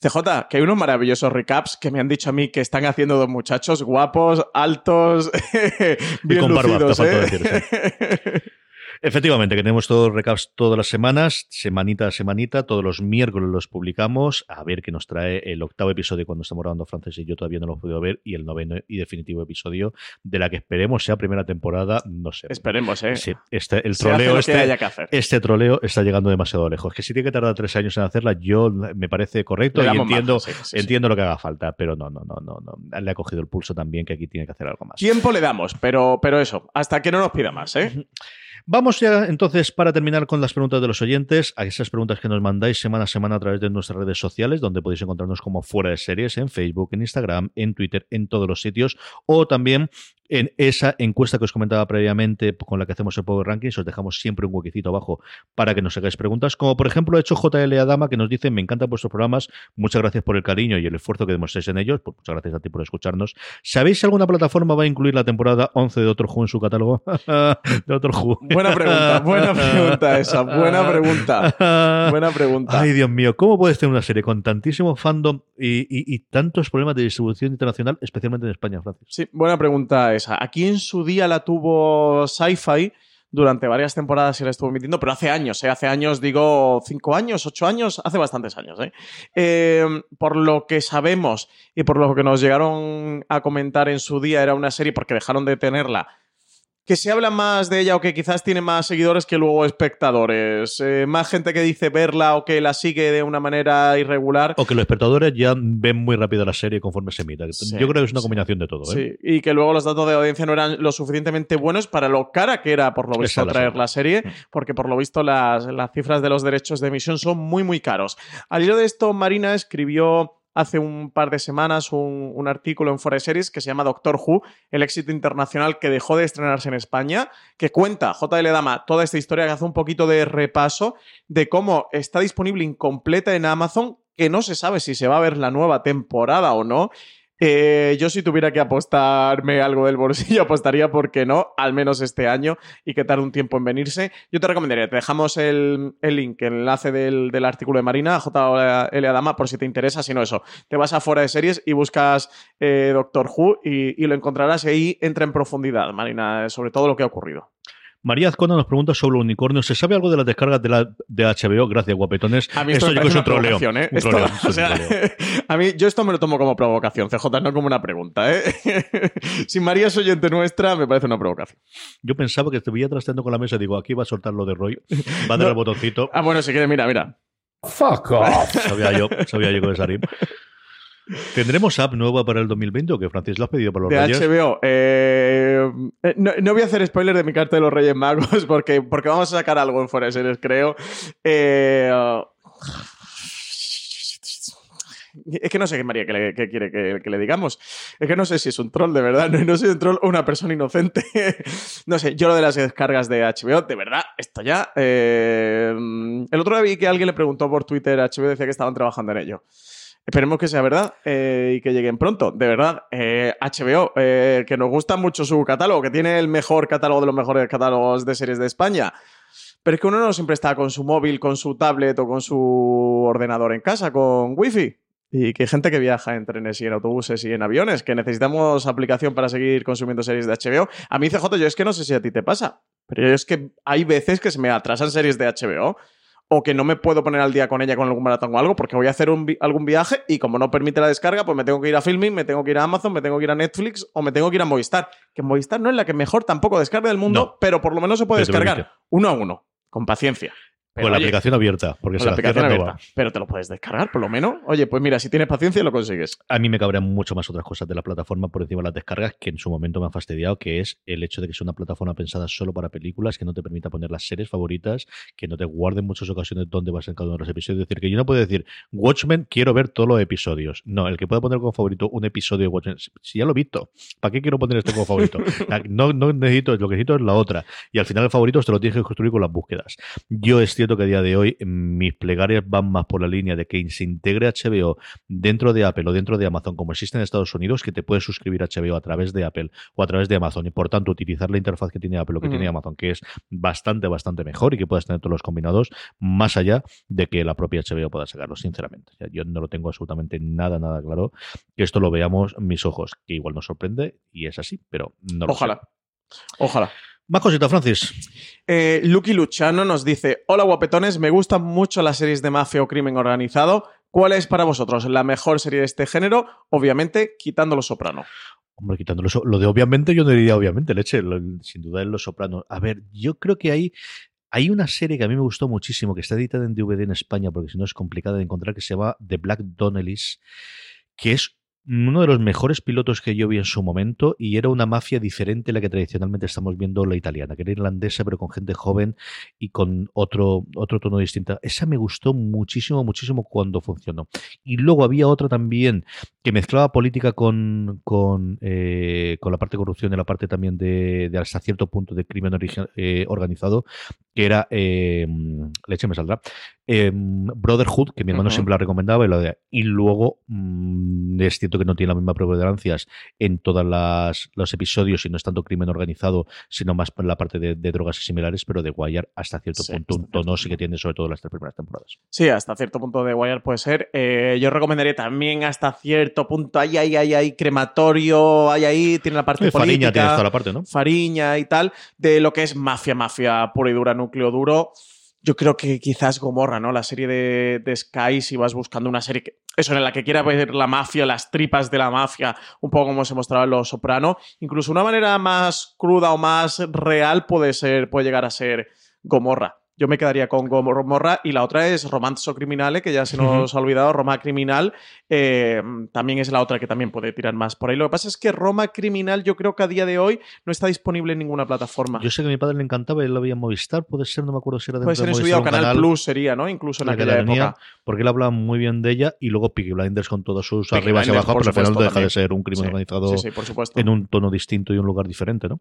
CJ, que hay unos maravillosos recaps que me han dicho a mí que están haciendo dos muchachos guapos, altos, bien con barba, te falta ¿eh? decir, Efectivamente, que tenemos todos los recaps todas las semanas, semanita a semanita, todos los miércoles los publicamos, a ver qué nos trae el octavo episodio cuando estamos grabando Frances y yo todavía no lo he podido ver, y el noveno y definitivo episodio de la que esperemos sea primera temporada, no sé. Esperemos, ¿eh? Sí, este, el troleo este, que haya que hacer. este troleo está llegando demasiado lejos. Que si tiene que tardar tres años en hacerla, yo me parece correcto y damos entiendo, margen, sí, sí, sí. entiendo lo que haga falta, pero no, no, no, no, no. Le ha cogido el pulso también que aquí tiene que hacer algo más. Tiempo le damos, pero, pero eso, hasta que no nos pida más, ¿eh? Vamos ya entonces para terminar con las preguntas de los oyentes, a esas preguntas que nos mandáis semana a semana a través de nuestras redes sociales, donde podéis encontrarnos como fuera de series en Facebook, en Instagram, en Twitter, en todos los sitios, o también en esa encuesta que os comentaba previamente con la que hacemos el Power Rankings, os dejamos siempre un huequecito abajo para que nos hagáis preguntas, como por ejemplo ha hecho JL Adama que nos dice, me encantan vuestros programas, muchas gracias por el cariño y el esfuerzo que demostréis en ellos, pues muchas gracias a ti por escucharnos. ¿Sabéis si alguna plataforma va a incluir la temporada 11 de Doctor Who en su catálogo? de Who. Buena pregunta, buena pregunta esa, buena pregunta. Buena pregunta. Ay, Dios mío, ¿cómo puedes tener una serie con tantísimo fandom y, y- y tantos problemas de distribución internacional, especialmente en España, Francis? Sí, buena pregunta esa. Aquí en su día la tuvo Sci-Fi durante varias temporadas y la estuvo emitiendo, pero hace años, ¿eh? Hace años, digo, cinco años, ocho años, hace bastantes años, ¿eh? Eh, Por lo que sabemos y por lo que nos llegaron a comentar en su día, era una serie porque dejaron de tenerla que se habla más de ella o que quizás tiene más seguidores que luego espectadores. Eh, más gente que dice verla o que la sigue de una manera irregular. O que los espectadores ya ven muy rápido la serie conforme se. Sí, Yo creo que es una combinación de todo. ¿eh? Sí, y que luego los datos de audiencia no eran lo suficientemente buenos para lo cara que era, por lo visto, Esa la traer serie. la serie, porque por lo visto las, las cifras de los derechos de emisión son muy, muy caros. Al hilo de esto, Marina escribió hace un par de semanas un, artículo en Forest Series que se llama Doctor Who, el éxito internacional que dejó de estrenarse en España, que cuenta, JL Dama, toda esta historia que hace un poquito de repaso de cómo está disponible incompleta en Amazon, que no se sabe si se va a ver la nueva temporada o no. Eh, yo si tuviera que apostarme algo del bolsillo, apostaría porque no, al menos este año, y que tarde un tiempo en venirse. Yo te recomendaría, te dejamos el, el link, el enlace del, del artículo de Marina, JL Adama, por si te interesa, si no eso. Te vas a fuera de series y buscas eh, Doctor Who y, y lo encontrarás y ahí entra en profundidad, Marina, sobre todo lo que ha ocurrido. María Azcona nos pregunta sobre unicornio. ¿Se sabe algo de las descargas de, la, de HBO? Gracias, guapetones. A mí esto, esto me yo creo que es un una troleo. provocación, ¿eh? Un Esto- troleo, o es sea, un troleo. a mí, yo esto me lo tomo como provocación, CJ, no como una pregunta, ¿eh? si María es oyente nuestra, me parece una provocación. Yo pensaba que te veía trasteando con la mesa. Digo, aquí va a soltar lo de Roy. Va a dar el botoncito. Ah, bueno, si quieres, mira, mira. Fuck off. Sabía yo, sabía yo esa rima. ¿Tendremos app nueva para el 2020 o que Francis lo has pedido para los de Reyes? HBO. eh, eh, no, no voy a hacer spoiler de mi carta de los Reyes Magos porque, porque vamos a sacar algo en Series, creo. Eh, es que no sé qué María que le- qué quiere que, que le digamos. Es que no sé si es un troll de verdad. No, no soy un troll o una persona inocente. no sé, yo lo de las descargas de HBO, de verdad, esto ya. eh, el otro día vi que alguien le preguntó por Twitter a HBO, decía que estaban trabajando en ello. Esperemos que sea verdad eh, y que lleguen pronto. De verdad, eh, HBO, eh, que nos gusta mucho su catálogo, que tiene el mejor catálogo de los mejores catálogos de series de España. Pero es que uno no siempre está con su móvil, con su tablet o con su ordenador en casa, con wifi. Y que hay gente que viaja en trenes y en autobuses y en aviones, que necesitamos aplicación para seguir consumiendo series de HBO. A mí, CJ, yo es que no sé si a ti te pasa, pero yo es que hay veces que se me atrasan series de HBO o que no me puedo poner al día con ella con algún maratón o algo porque voy a hacer un vi- algún viaje y como no permite la descarga, pues me tengo que ir a Filming, me tengo que ir a Amazon, me tengo que ir a Netflix o me tengo que ir a Movistar. Que Movistar no es la que mejor tampoco descarga del mundo, No. pero por lo menos se puede descargar uno a uno, con paciencia. Pero, Con la oye, aplicación abierta, porque con se la aplicación no abierta. va. Pero te lo puedes descargar, por lo menos. Oye, pues mira, si tienes paciencia lo consigues. A mí me cabrían mucho más otras cosas de la plataforma por encima de las descargas que en su momento me han fastidiado, que es el hecho de que sea una plataforma pensada solo para películas, que no te permita poner las series favoritas, que no te guarde en muchas ocasiones dónde vas en cada uno de los episodios. Es decir, que yo no puedo decir, Watchmen, quiero ver todos los episodios. No, el que pueda poner como favorito un episodio de Watchmen, si ya lo he visto, ¿para qué quiero poner este como favorito? No, no necesito, lo que necesito es la otra. Y al final el favorito te lo tienes que construir con las búsquedas. Yo es cierto que a día de hoy mis plegarias van más por la línea de que se integre HBO dentro de Apple o dentro de Amazon, como existe en Estados Unidos, que te puedes suscribir a HBO a través de Apple o a través de Amazon y por tanto utilizar la interfaz que tiene Apple o que tiene Amazon, que es bastante, bastante mejor y que puedas tener todos los combinados, más allá de que la propia HBO pueda sacarlo, sinceramente. O sea, yo no lo tengo absolutamente nada, nada claro. Que esto lo veamos mis ojos, que igual nos sorprende y es así, pero no lo sé. Ojalá. Más cositas, Francis. Eh, Lucky Luchano nos dice: Hola guapetones, me gustan mucho las series de mafia o crimen organizado. ¿Cuál es para vosotros la mejor serie de este género? Obviamente, quitando Los Soprano. Hombre, quitándolo eso. Lo de obviamente, yo no diría obviamente, leche. lo- sin duda es Los Sopranos. A ver, yo creo que hay. Hay una serie que a mí me gustó muchísimo, que está editada en DVD en España, porque si no es complicada de encontrar, que se llama The Black Donnellys, que es uno de los mejores pilotos que yo vi en su momento y era una mafia diferente a la que tradicionalmente estamos viendo la italiana, que era irlandesa pero con gente joven y con otro, otro tono distinto. Esa me gustó muchísimo, muchísimo cuando funcionó. Y luego había otra también que mezclaba política con, con, eh, con la parte de corrupción y la parte también de, hasta cierto punto de crimen eh, organizado, que era, eh, leche me saldrá, eh, Brotherhood, que mi hermano siempre la recomendaba, y, la de- y luego mm, es cierto que no tiene la misma preponderancias en todos los episodios y no es tanto crimen organizado, sino más la parte de, de drogas y similares, pero de Wire hasta cierto Sí, punto un tono sí que tiene sobre todo las tres primeras temporadas. Sí, hasta cierto punto de Wire puede ser. Eh, yo recomendaría también hasta cierto punto. Hay, hay, hay, hay crematorio, hay ahí, tiene la parte Eh, Fariña tienes toda la parte, ¿no? Fariña y tal, de lo que es mafia, mafia pura y dura, núcleo duro. Yo creo que quizás Gomorra, ¿no? La serie de, de Sky, si vas buscando una serie que, eso, en la que quiera ver la mafia, las tripas de la mafia, un poco como se mostraba en Los Soprano, incluso una manera más cruda o más real puede ser, puede llegar a ser Gomorra. Yo me quedaría con Gomorra y la otra es Romanzo Criminale, que ya se nos ha olvidado, Roma Criminal. eh, también es la otra que también puede tirar más por ahí. Lo que pasa es que Roma Criminal yo creo que a día de hoy no está disponible en ninguna plataforma. Yo sé que a mi padre le encantaba, él lo veía en Movistar, puede ser, no me acuerdo si era de Puede ser en su o un Canal, Plus sería, ¿no? Incluso en la que aquella la tenía, época. porque él hablaba muy bien de ella y luego Peaky Blinders con todos sus Peaky arribas y abajo, pero al final no deja de ser un crimen Sí, organizado sí, sí, por supuesto. en un tono distinto y un lugar diferente, ¿no?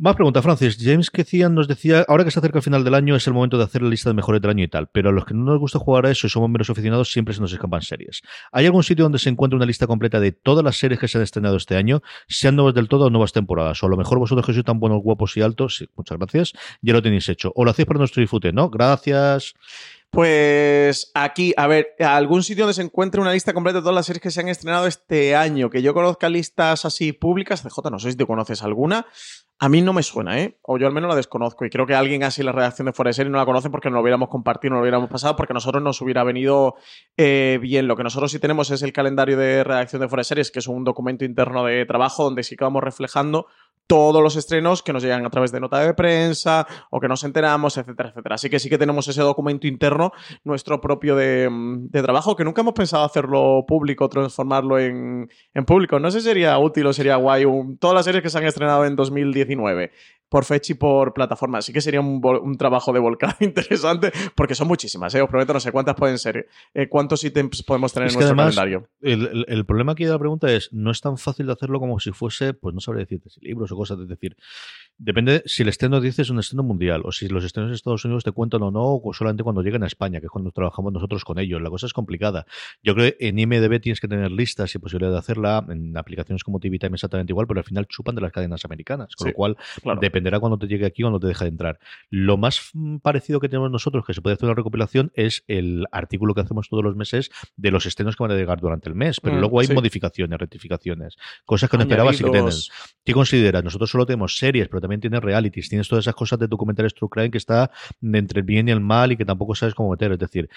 Más pregunta, Francis. James Kecian nos decía, ahora que se acerca el final del año es el momento de hacer la lista de mejores del año y tal, pero a los que no nos gusta jugar a eso y somos menos aficionados siempre se nos escapan series. ¿Hay algún sitio donde se encuentre una lista completa de todas las series que se han estrenado este año, sean nuevas del todo o nuevas temporadas? O a lo mejor vosotros que sois tan buenos, guapos y altos, sí, muchas gracias, ya lo tenéis hecho. O lo hacéis para nuestro disfrute, ¿no? Gracias. Pues aquí, a ver, algún sitio donde se encuentre una lista completa de todas las series que se han estrenado este año. Que yo conozca listas así públicas, CJ, no sé si tú conoces alguna. A mí no me suena, ¿eh? O yo al menos la desconozco. Y creo que alguien así en la redacción de Fuera no la conoce porque no lo hubiéramos compartido, no lo hubiéramos pasado, porque a nosotros nos hubiera venido eh, bien. Lo que nosotros sí tenemos es el calendario de redacción de Fuera Series, que es un documento interno de trabajo donde sí que vamos reflejando todos los estrenos que nos llegan a través de nota de prensa o que nos enteramos, etcétera, etcétera. Así que sí que tenemos ese documento interno, nuestro propio de, de trabajo, que nunca hemos pensado hacerlo público, transformarlo en, en público. No sé si sería útil o sería guay todas las series que se han estrenado en 2019 por fecha y por plataforma. Así que sería un, un trabajo de volcado interesante, porque son muchísimas, ¿eh? Os prometo, no sé cuántas pueden ser. eh, ¿Cuántos ítems podemos tener Es en nuestro además, calendario? el, el- el problema aquí de la pregunta es, no es tan fácil de hacerlo como si fuese, pues no sabría decirte si libros o cosas, es decir, depende si el estreno dices es un estreno mundial o si los estrenos de Estados Unidos te cuentan o no, o solamente cuando llegan a España, que es cuando trabajamos nosotros con ellos. La cosa es complicada. Yo creo que en IMDB tienes que tener listas y posibilidad de hacerla, en aplicaciones como TV Time exactamente igual, pero al final chupan de las cadenas americanas, con Sí, lo cual claro. dependerá cuando te llegue aquí o no te deja de entrar. Lo más mm, parecido que tenemos nosotros, que se puede hacer una recopilación, es el artículo que hacemos todos los meses de los estrenos que van a llegar durante el mes, pero Mm, luego hay sí. modificaciones, rectificaciones, cosas que no esperabas y que. Añadidos. ¿Qué consideras? Nosotros solo tenemos series, pero también tienes realities, tienes todas esas cosas de documentales True Crime que está entre el bien y el mal y que tampoco sabes cómo meter. Es decir,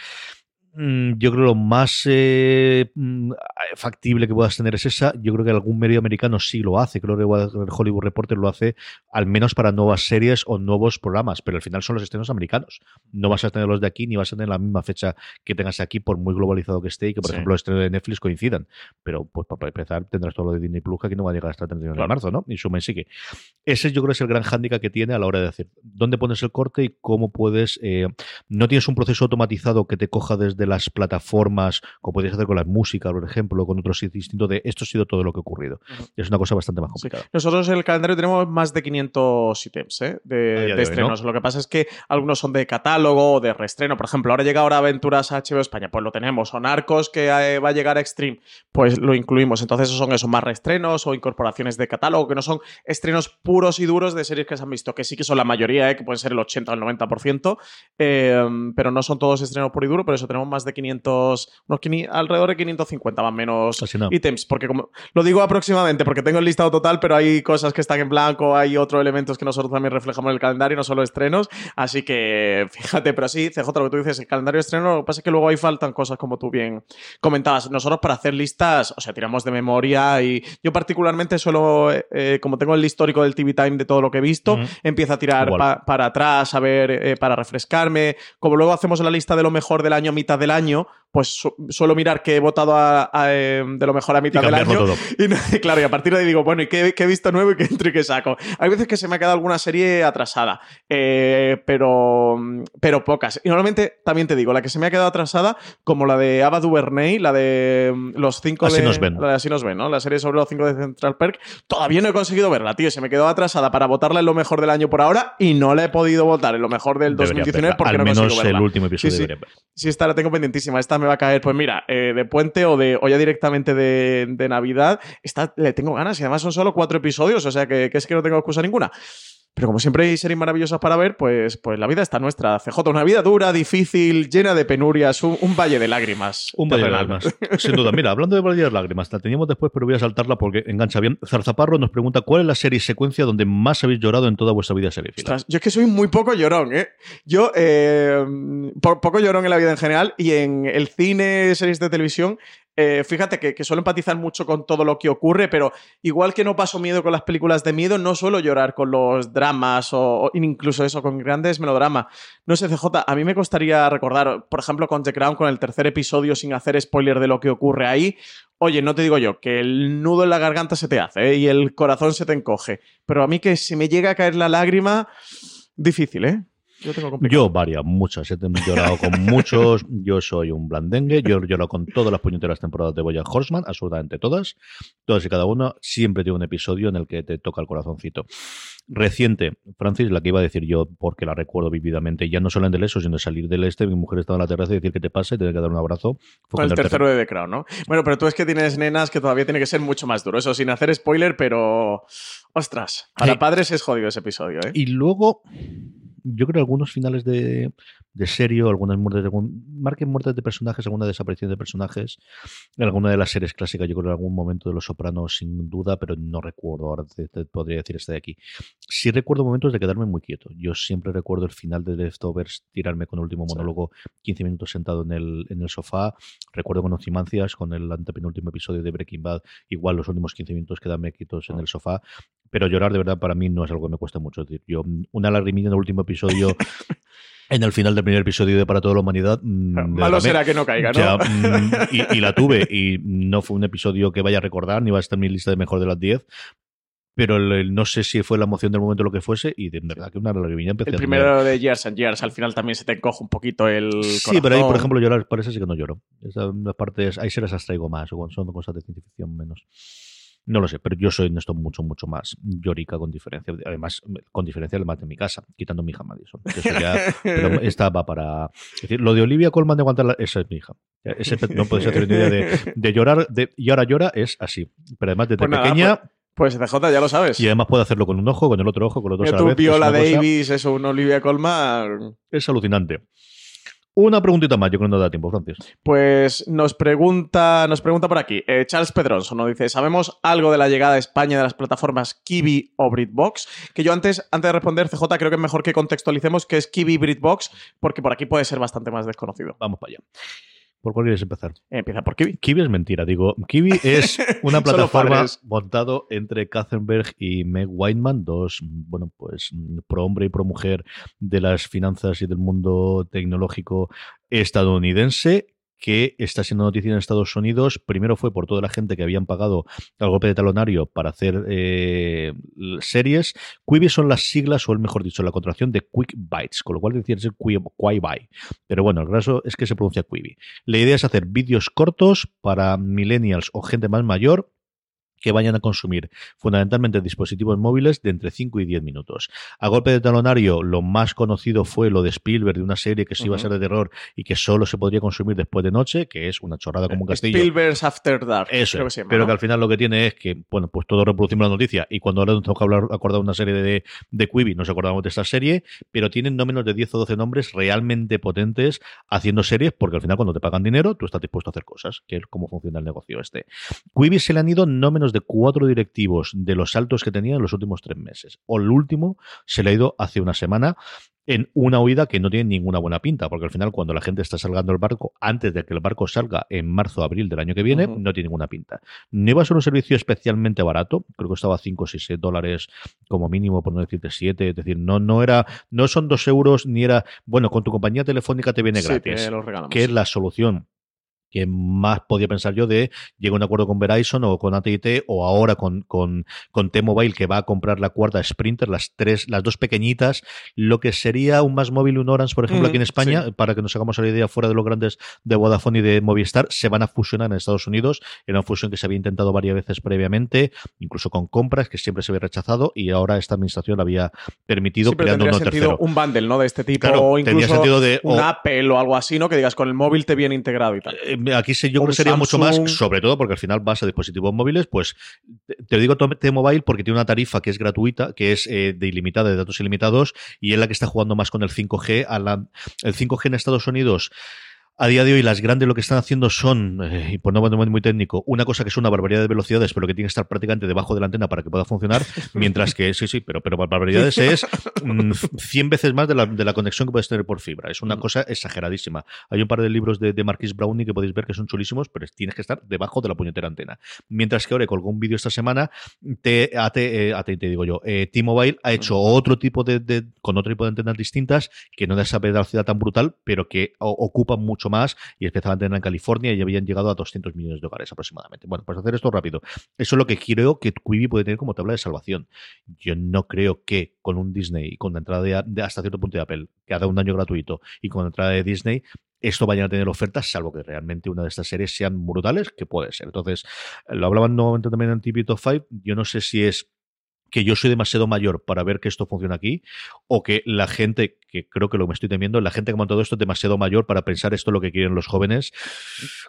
yo creo lo más eh, mm, factible que puedas tener es esa. Yo creo que algún medio americano sí lo hace. Creo que el Hollywood Reporter lo hace al menos para nuevas series o nuevos programas, pero al final son los estrenos americanos. No vas a tener los de aquí ni vas a tener la misma fecha que tengas aquí, por muy globalizado que esté y que, por Sí. ejemplo, los estrenos de Netflix coincidan. Pero pues para empezar tendrás todo lo de Disney Plus que aquí no va a llegar hasta el 31 de marzo, ¿no? Y suma y sigue. Ese yo creo es el gran hándicap que tiene a la hora de decir dónde pones el corte y cómo puedes. eh, no tienes un proceso automatizado que te coja desde las plataformas, como podrías hacer con la música, por ejemplo, con otros sitios distintos de esto ha sido todo lo que ha ocurrido. Es una cosa bastante más complicada. Nosotros en el calendario tenemos más de 500 ítems ¿eh? de, de de estrenos. Lo que pasa es que algunos son de catálogo o de reestreno. Por ejemplo, ahora llega ahora Aventuras a HBO España, pues lo tenemos. O Narcos, que eh, va a llegar a Extreme, pues lo incluimos. Entonces, esos son esos más reestrenos o incorporaciones de catálogo, que no son estrenos puros y duros de series que se han visto, que sí que son la mayoría, ¿eh? que pueden ser el 80 o el 90%, eh, pero no son todos estrenos puro y duro. Por eso tenemos más de 500, unos 500 alrededor de 550 más o menos ítems. Porque como lo digo aproximadamente, porque tengo el listado total, pero hay cosas que están en blanco, hay otros elementos que nosotros también reflejamos en el calendario, no solo estrenos. Así que fíjate, pero sí, CJ, lo que tú dices, el calendario de estreno, lo que pasa es que luego ahí faltan cosas como tú bien comentabas. Nosotros para hacer listas, o sea, tiramos de memoria y yo particularmente suelo, eh, como tengo el histórico del TV Time de todo lo que he visto, Ujú. empiezo a tirar pa- para atrás, a ver, eh, para refrescarme. Como luego hacemos la lista de lo mejor del año a mitad del año, pues su- suelo mirar que he votado a- a, eh, de lo mejor a mitad del año. todo. Y no- claro, y a partir de ahí digo, bueno, ¿y qué, qué he visto nuevo y qué entro y qué saco? Hay veces que se me ha quedado alguna serie atrasada, eh, pero, pero pocas. Y normalmente, también te digo, la que se me ha quedado atrasada, como la de Ava DuVernay, la de mm, los cinco Así de... nos ven. La de Así nos ven, ¿no? La serie sobre los cinco de Central Perk. Todavía no he conseguido verla, tío. Se me quedó atrasada para votarla en lo mejor del año por ahora y no la he podido votar en lo mejor del Debería 2019 verla. porque Al no menos consigo verla. el último episodio Sí, sí. Sí, esta la tengo pendientísima. Esta me va a caer, pues mira, eh, de puente o de o ya directamente de, Navidad. Esta le tengo ganas y además son solo cuatro episodios, o sea que, que es que no tengo excusa ninguna. Pero como siempre hay series maravillosas para ver, pues, pues la vida está nuestra. CJ, una vida dura, difícil, llena de penurias, un, un valle de lágrimas. Un valle de lágrimas. Sin duda. Mira, hablando de valle de lágrimas, la teníamos después, pero voy a saltarla porque engancha bien. Zarzaparro nos pregunta cuál es la serie y secuencia donde más habéis llorado en toda vuestra vida serie Ostras, yo es que soy muy poco llorón, ¿eh? Yo, eh, po- poco llorón en la vida en general y en el cine, series de televisión, eh, fíjate que, que, suelo empatizar mucho con todo lo que ocurre, pero igual que no paso miedo con las películas de miedo, no suelo llorar con los dramas o, incluso eso, con grandes melodramas. No sé, CJ, a mí me costaría recordar, por ejemplo, con The Crown, con el tercer episodio, sin hacer spoiler de lo que ocurre ahí. Oye, no te digo yo, que el nudo en la garganta se te hace ¿eh? y el corazón se te encoge, pero a mí que se me llega a caer la lágrima, difícil, ¿eh? Yo tengo Yo varias, muchas. He llorado con muchos. Yo soy un blandengue. Yo he llorado con todas las puñeteras temporadas de Boya Horseman, absolutamente todas. Todas y cada una. Siempre tiene un episodio en el que te toca el corazoncito. Reciente, Francis, la que iba a decir yo, porque la recuerdo vividamente, ya no solo en del eso, sino de salir del este, mi mujer estaba en la terraza y decir que te pase, te que dar un abrazo. Fue con el tercero de The Crown, ¿no? Bueno, pero tú es que tienes nenas que todavía tiene que ser mucho más duro. Eso sin hacer spoiler, pero. Ostras, para padres es jodido ese episodio, ¿eh? Y luego yo creo que algunos finales de, de serio, algunas muertes de marquen muertes de personajes, alguna desaparición de personajes, alguna de las series clásicas, yo creo en algún momento de Los Sopranos, sin duda, pero no recuerdo, ahora te, podría decir este de aquí. Sí recuerdo momentos de quedarme muy quieto. Yo siempre recuerdo el final de Leftovers, tirarme con el último monólogo, 15 minutos sentado en el, en el sofá. Recuerdo con Ocimancias, con el antepenúltimo episodio de Breaking Bad, igual los últimos 15 minutos quedarme quietos en el sofá. Pero llorar de verdad para mí no es algo que me cuesta mucho. decir, yo una lagrimilla en el último episodio en el final del primer episodio de Para toda la humanidad. Mm, Malo será que no caiga, ¿no? Mm, y, la tuve, y no fue un episodio que vaya a recordar, ni va a estar en mi lista de mejor de las 10. Pero no sé si fue la emoción del momento lo que fuese, y de verdad que una lagrimilla empecé El primero de Years and Years, al final también se te encoge un poquito el. Sí, pero ahí, por ejemplo, llorar, parece sí que no lloro. Esas partes, ahí se las traigo más, o son cosas de ciencia ficción menos. No lo sé, pero yo soy en esto mucho, mucho más llorica con diferencia. Además, con diferencia del más de mi casa, quitando mi hija Madison. pero esta va para. Es decir, lo de Olivia Colman de aguantar Esa es mi hija. Ese, no puede ser una idea de, llorar de, y ahora llora, es así. Pero además, desde pues pequeña. Pues, pues CJ, ya lo sabes. Y además puede hacerlo con un ojo, con el otro ojo, con los dos a la Viola Davis, eso, una Olivia Colman. Es alucinante. Una preguntita más, yo creo que no da tiempo, Francis. Pues nos pregunta, nos pregunta por aquí, eh, Charles Pedronso nos dice, ¿sabemos algo de la llegada a España de las plataformas Kiwi o BritBox? Que yo antes, antes de responder, CJ, creo que es mejor que contextualicemos qué es Kiwi BritBox, porque por aquí puede ser bastante más desconocido. Vamos para allá. ¿Por cuál quieres empezar? Empieza por Kiwi. Kiwi es mentira, digo. Kiwi es una plataforma montado entre Katzenberg y Meg Whiteman, dos, bueno, pues pro hombre y pro mujer de las finanzas y del mundo tecnológico estadounidense que está siendo noticia en Estados Unidos. Primero fue por toda la gente que habían pagado el golpe de talonario para hacer eh, series. Quibi son las siglas, o el mejor dicho, la contracción de Quick Bytes, con lo cual decía ser Quibi. Pero bueno, el caso es que se pronuncia Quibi. La idea es hacer vídeos cortos para millennials o gente más mayor que vayan a consumir fundamentalmente dispositivos móviles de entre 5 y 10 minutos. A golpe de talonario, lo más conocido fue lo de Spielberg, de una serie que se iba a ser de terror y que solo se podría consumir después de noche, que es una chorrada como un castillo. Spielberg's After Dark. Eso, pero que al final lo que tiene es que, bueno, pues todos reproducimos la noticia y cuando ahora nos toca hablar, acordar una serie de, de Quibi, nos acordamos de esta serie, pero tienen no menos de 10 o 12 nombres realmente potentes haciendo series, porque al final cuando te pagan dinero, tú estás dispuesto a hacer cosas, que es cómo funciona el negocio este. Quibi se le han ido no menos de cuatro directivos de los saltos que tenía en los últimos tres meses. O el último se le ha ido hace una semana en una huida que no tiene ninguna buena pinta, porque al final cuando la gente está salgando el barco, antes de que el barco salga en marzo o abril del año que viene, no tiene ninguna pinta. No iba a ser un servicio especialmente barato, creo que estaba 5 o 6 dólares como mínimo, por no decirte 7, es decir, no, no era, no son 2 euros ni era, bueno, con tu compañía telefónica te viene gratis, que es la solución que más podía pensar yo de llegar a un acuerdo con Verizon o con AT&T o ahora con, con, con T-Mobile que va a comprar la cuarta Sprinter, las tres, las dos pequeñitas, lo que sería un más móvil, un Orange, por ejemplo, aquí en España, para que nos hagamos la idea fuera de los grandes de Vodafone y de Movistar, se van a fusionar en Estados Unidos. Era una fusión que se había intentado varias veces previamente, incluso con compras que siempre se había rechazado y ahora esta administración la había permitido creando uno tercero. Un bundle, ¿no? De este tipo o incluso sentido de, un Apple o algo así, ¿no? Que digas con el móvil te viene integrado y tal. Eh, aquí yo creo que sería mucho más, sobre todo porque al final vas a dispositivos móviles, pues te, digo T-Mobile porque tiene una tarifa que es gratuita, que es eh, de ilimitada, de datos ilimitados, y es la que está jugando más con el 5G. A la, el 5G en Estados Unidos A día de hoy, las grandes lo que están haciendo son, eh, y por no ponerme muy técnico, una cosa que es una barbaridad de velocidades, pero que tiene que estar prácticamente debajo de la antena para que pueda funcionar, mientras que, sí, sí, pero, pero barbaridades es mm, 100 veces más de la, de la conexión que puedes tener por fibra. Es una cosa exageradísima. Hay un par de libros de, de Marquis Browning que podéis ver que son chulísimos, pero tienes que estar debajo de la puñetera antena. Mientras que ahora colgó un vídeo esta semana, te, AT, eh, AT, te digo yo, eh, T-Mobile ha hecho otro tipo de, de- con otro tipo de antenas distintas que no da esa velocidad tan brutal, pero que o- ocupan mucho más y especialmente en California y habían llegado a 200 millones de hogares aproximadamente. Bueno, pues hacer esto rápido. Eso es lo que creo que Quibi puede tener como tabla de salvación. Yo no creo que con un Disney y con la entrada de, de hasta cierto punto de Apple, que ha dado un año gratuito, y con la entrada de Disney, esto vayan a tener ofertas, salvo que realmente una de estas series sean brutales, que puede ser. Entonces, lo hablaban nuevamente también en TV Top 5. Yo no sé si es que yo soy demasiado mayor para ver que esto funciona aquí, o que la gente, que creo que lo me estoy temiendo, la gente que ha montado esto es demasiado mayor para pensar esto es lo que quieren los jóvenes,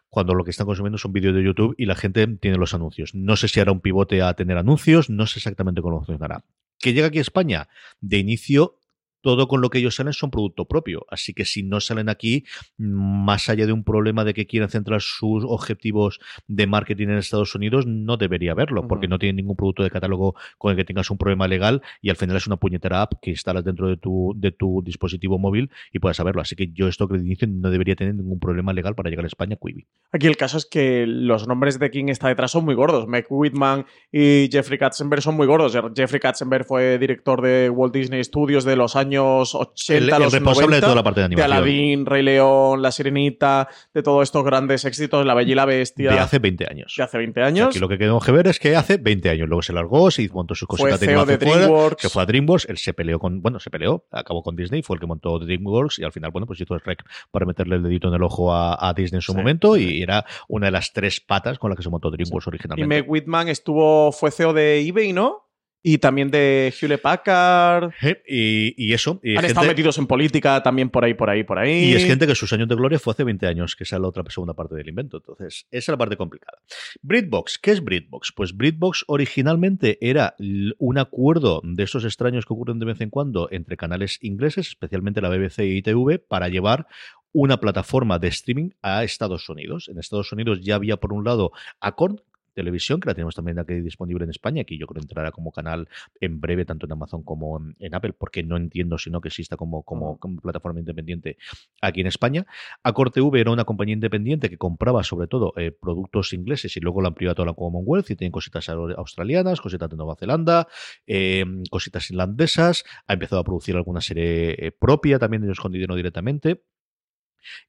cuando lo que están consumiendo son vídeos de YouTube y la gente tiene los anuncios. No sé si hará un pivote a tener anuncios, no sé exactamente cómo funcionará. Que llega aquí a España, de inicio todo con lo que ellos salen son producto propio. Así que si no salen aquí, más allá de un problema de que quieran centrar sus objetivos de marketing en Estados Unidos, no debería haberlo, porque no tienen ningún producto de catálogo con el que tengas un problema legal y al final es una puñetera app que instalas dentro de tu, de tu dispositivo móvil y puedes saberlo. Así que yo esto que de inicio no debería tener ningún problema legal para llegar a España, Quibi. Aquí el caso es que los nombres de quien está detrás son muy gordos. Meg Whitman y Jeffrey Katzenberg son muy gordos. Jeffrey Katzenberg fue director de Walt Disney Studios de los años 80, El- el los responsable de 90, toda la parte de animación. Aladdin, Rey León, La Sirenita, de todos estos grandes éxitos, La Bella y la Bestia. De hace 20 años. De hace 20 O sea, años. aquí lo que tenemos que ver es que hace 20 años. Luego se largó, se montó sus cositas de CEO de fuera, DreamWorks. se fue a DreamWorks, él se peleó con, bueno, se peleó, acabó con Disney, fue el que montó DreamWorks y al final, bueno, pues hizo el rec para meterle el dedito en el ojo a, a Disney en su momento y era una de las tres patas con las que se montó DreamWorks Y originalmente. Meg Whitman estuvo, fue CEO de eBay, ¿no? Y también de Hewlett Packard. Y, y eso. Y Han gente- estado metidos en política también por ahí, por ahí, por ahí. Y es gente que sus años de gloria fue hace 20 años, que esa es la otra segunda parte del invento. Entonces, esa es la parte complicada. BritBox, ¿qué es BritBox? Pues BritBox originalmente era un acuerdo de esos extraños que ocurren de vez en cuando entre canales ingleses, especialmente la BBC y ITV, para llevar una plataforma de streaming a Estados Unidos. En Estados Unidos ya había, por un lado, Acorn, televisión, que la tenemos también aquí disponible en España, que yo creo entrará como canal en breve, tanto en Amazon como en, en Apple, porque no entiendo sino que exista como, como, como plataforma independiente aquí en España. Accor TV era una compañía independiente que compraba sobre todo eh, productos ingleses y luego la amplió a toda la Commonwealth y tienen cositas au- australianas, cositas de Nueva Zelanda, eh, cositas irlandesas, ha empezado a producir alguna serie eh, propia también ellos con dinero directamente.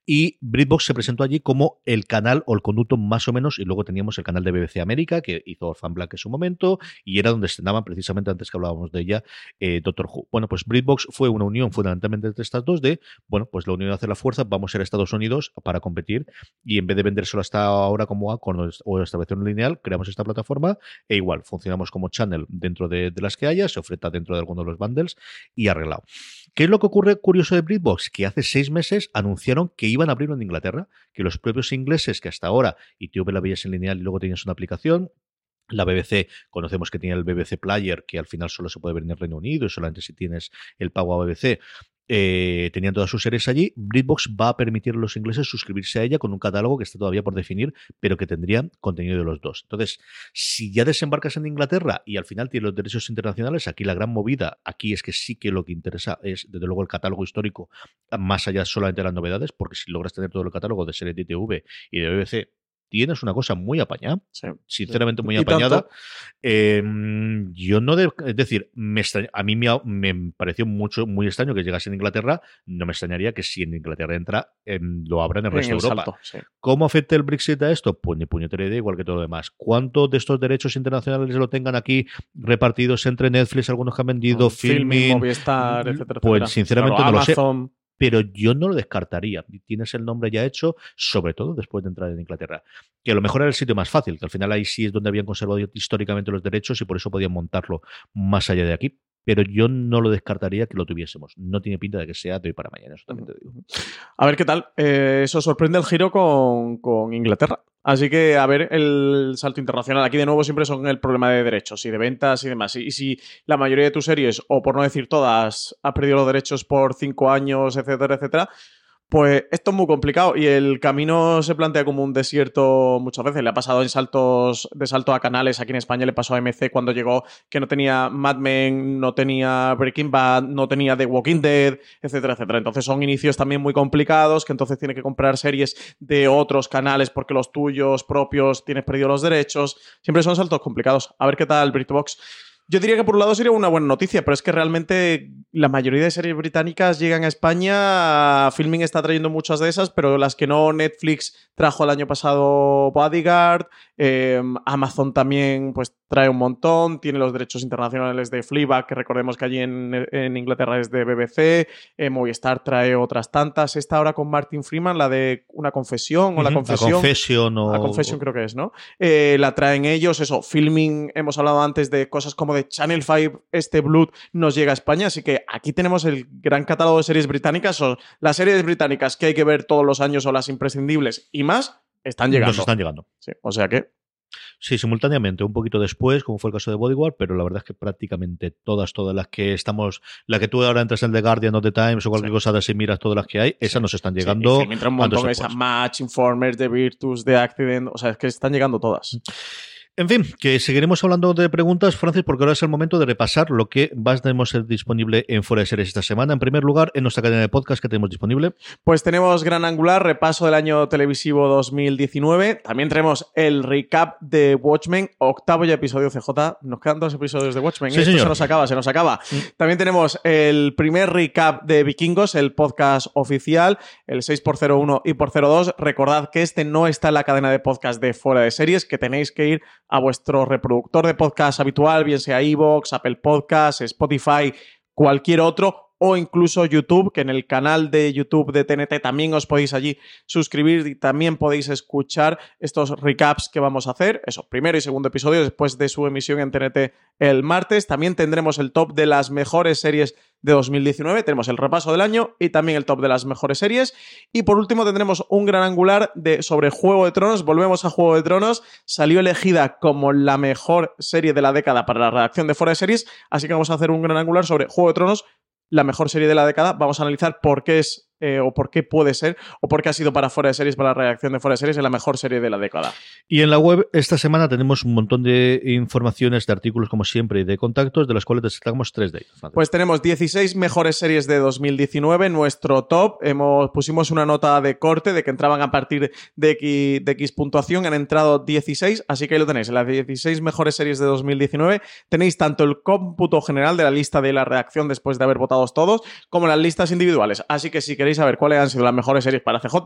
Y BritBox se presentó allí como el canal o el conducto más o menos, y luego teníamos el canal de BBC América, que hizo Orphan Black en su momento, y era donde estrenaban precisamente antes que hablábamos de ella, eh, Doctor Who. Bueno, pues BritBox fue una unión fundamentalmente entre estas dos de, bueno, pues la unión hace la fuerza, vamos a ir a Estados Unidos para competir, y en vez de vendérselo hasta ahora como Acorn o establecer un lineal, creamos esta plataforma, e igual, funcionamos como channel dentro de, de las que haya, se oferta dentro de alguno de los bundles, y arreglado. ¿Qué es lo que ocurre curioso de BritBox? Que hace seis meses anunciaron que iban a abrirlo en Inglaterra, que los propios ingleses que hasta ahora, y tú la veías en lineal y luego tenías una aplicación, la BBC, conocemos que tiene el BBC Player, que al final solo se puede ver en el Reino Unido y solamente si tienes el pago a BBC. Eh, tenían todas sus series allí. BritBox va a permitir a los ingleses suscribirse a ella con un catálogo que está todavía por definir, pero que tendría contenido de los dos. Entonces, si ya desembarcas en Inglaterra y al final tienes los derechos internacionales, aquí la gran movida, aquí es que sí que lo que interesa es, desde luego, el catálogo histórico, más allá solamente de las novedades, porque si logras tener todo el catálogo de series de y de BBC, tienes una cosa muy apañada, sinceramente muy apañada. Eh, yo no, de- es decir, me extraña- a mí me, pareció mucho muy extraño que llegase en Inglaterra. No me extrañaría que si en Inglaterra entra, em, lo abra en el En resto el de Europa. salto, sí. ¿Cómo afecta el Brexit a esto? Pues ni puñetera idea, igual que todo lo demás. ¿Cuántos de estos derechos internacionales lo tengan aquí repartidos entre Netflix, algunos que han vendido, Filmin, Filmin? Movistar, etcétera, Pues etcétera. sinceramente Claro, no lo sé. Pero yo no lo descartaría. Tienes el nombre ya hecho, sobre todo después de entrar en Inglaterra. Que a lo mejor era el sitio más fácil, que al final ahí sí es donde habían conservado históricamente los derechos y por eso podían montarlo más allá de aquí. Pero yo no lo descartaría que lo tuviésemos. No tiene pinta de que sea de hoy para mañana, eso también te digo. A ver qué tal. Eh, eso sorprende el giro con, con Inglaterra. Así que a ver el salto internacional. Aquí de nuevo siempre son el problema de derechos y de ventas y demás. Y, si la mayoría de tus series, o por no decir todas, ha perdido los derechos por cinco años, etcétera, etcétera, Pues esto es muy complicado y el camino se plantea como un desierto muchas veces. Le ha pasado en saltos de salto a canales. Aquí en España le pasó a MC cuando llegó que no tenía Mad Men, no tenía Breaking Bad, no tenía The Walking Dead, etcétera, etcétera. Entonces son inicios también muy complicados que entonces tiene que comprar series de otros canales porque los tuyos propios tienes perdido los derechos. Siempre son saltos complicados. A ver qué tal BritBox. Yo diría que por un lado sería una buena noticia, pero es que realmente la mayoría de series británicas llegan a España. Filming está trayendo muchas de esas, pero las que no, Netflix trajo el año pasado Bodyguard, eh, Amazon también pues trae un montón, tiene los derechos internacionales de Fleabag, que recordemos que allí en, Inglaterra es de BBC, eh, Movistar trae otras tantas. Esta ahora con Martin Freeman, la de una confesión o la confesión. La confesión o... La confesión creo que es, ¿no? Eh, la traen ellos, eso, Filming, hemos hablado antes de cosas como de Channel 5, este Blood nos llega a España, así que aquí tenemos el gran catálogo de series británicas, o las series británicas que hay que ver todos los años o las imprescindibles y más, están llegando. Nos están llegando. Sí, o sea que Sí, simultáneamente, un poquito después, como fue el caso de Bodyguard, pero la verdad es que prácticamente todas, todas las que estamos, la que tú ahora entras en The Guardian o The Times o cualquier cosa de así miras todas las que hay, esas nos están llegando. Sí, un montón esa Match, Informers, The Virtus, The Accident, o sea, es que están llegando todas. En fin, que seguiremos hablando de preguntas, Francis, porque ahora es el momento de repasar lo que a tener disponible en Fuera de Series esta semana. En primer lugar, en nuestra cadena de podcast que tenemos disponible. Pues tenemos Gran Angular, repaso del año televisivo 2019. También tenemos el recap de Watchmen, octavo ya episodio CJ. Nos quedan dos episodios de Watchmen. Sí, Esto se nos acaba, se nos acaba. También tenemos el primer recap de Vikingos, el podcast oficial, el 6x01 y por 02. Recordad que este no está en la cadena de podcast de Fuera de Series, que tenéis que ir a vuestro reproductor de podcast habitual, bien sea iVoox, Apple Podcasts, Spotify, cualquier otro, o incluso YouTube, que en el canal de YouTube de TNT también os podéis allí suscribir y también podéis escuchar estos recaps que vamos a hacer. Eso, primero y segundo episodio después de su emisión en TNT el martes. También tendremos el top de las mejores series de 2019. Tenemos el repaso del año y también el top de las mejores series. Y por último tendremos un gran angular de, sobre Juego de Tronos. Volvemos a Juego de Tronos. Salió elegida como la mejor serie de la década para la redacción de Fora de Series. Así que vamos a hacer un gran angular sobre Juego de Tronos la mejor serie de la década. Vamos a analizar por qué es eh, o por qué puede ser o por qué ha sido para Fuera de Series, para la reacción de Fuera de Series, en la mejor serie de la década. Y en la web esta semana tenemos un montón de informaciones, de artículos como siempre y de contactos, de las cuales destacamos tres de ellos. Pues tenemos 16 mejores series de 2019, nuestro top. Hemos, pusimos una nota de corte de que entraban a partir de X, de X puntuación, han entrado 16, así que ahí lo tenéis. En las 16 mejores series de 2019 tenéis tanto el cómputo general de la lista de la reacción después de haber votado todos, como las listas individuales. Así que si queréis saber cuáles han sido las mejores series para CJ,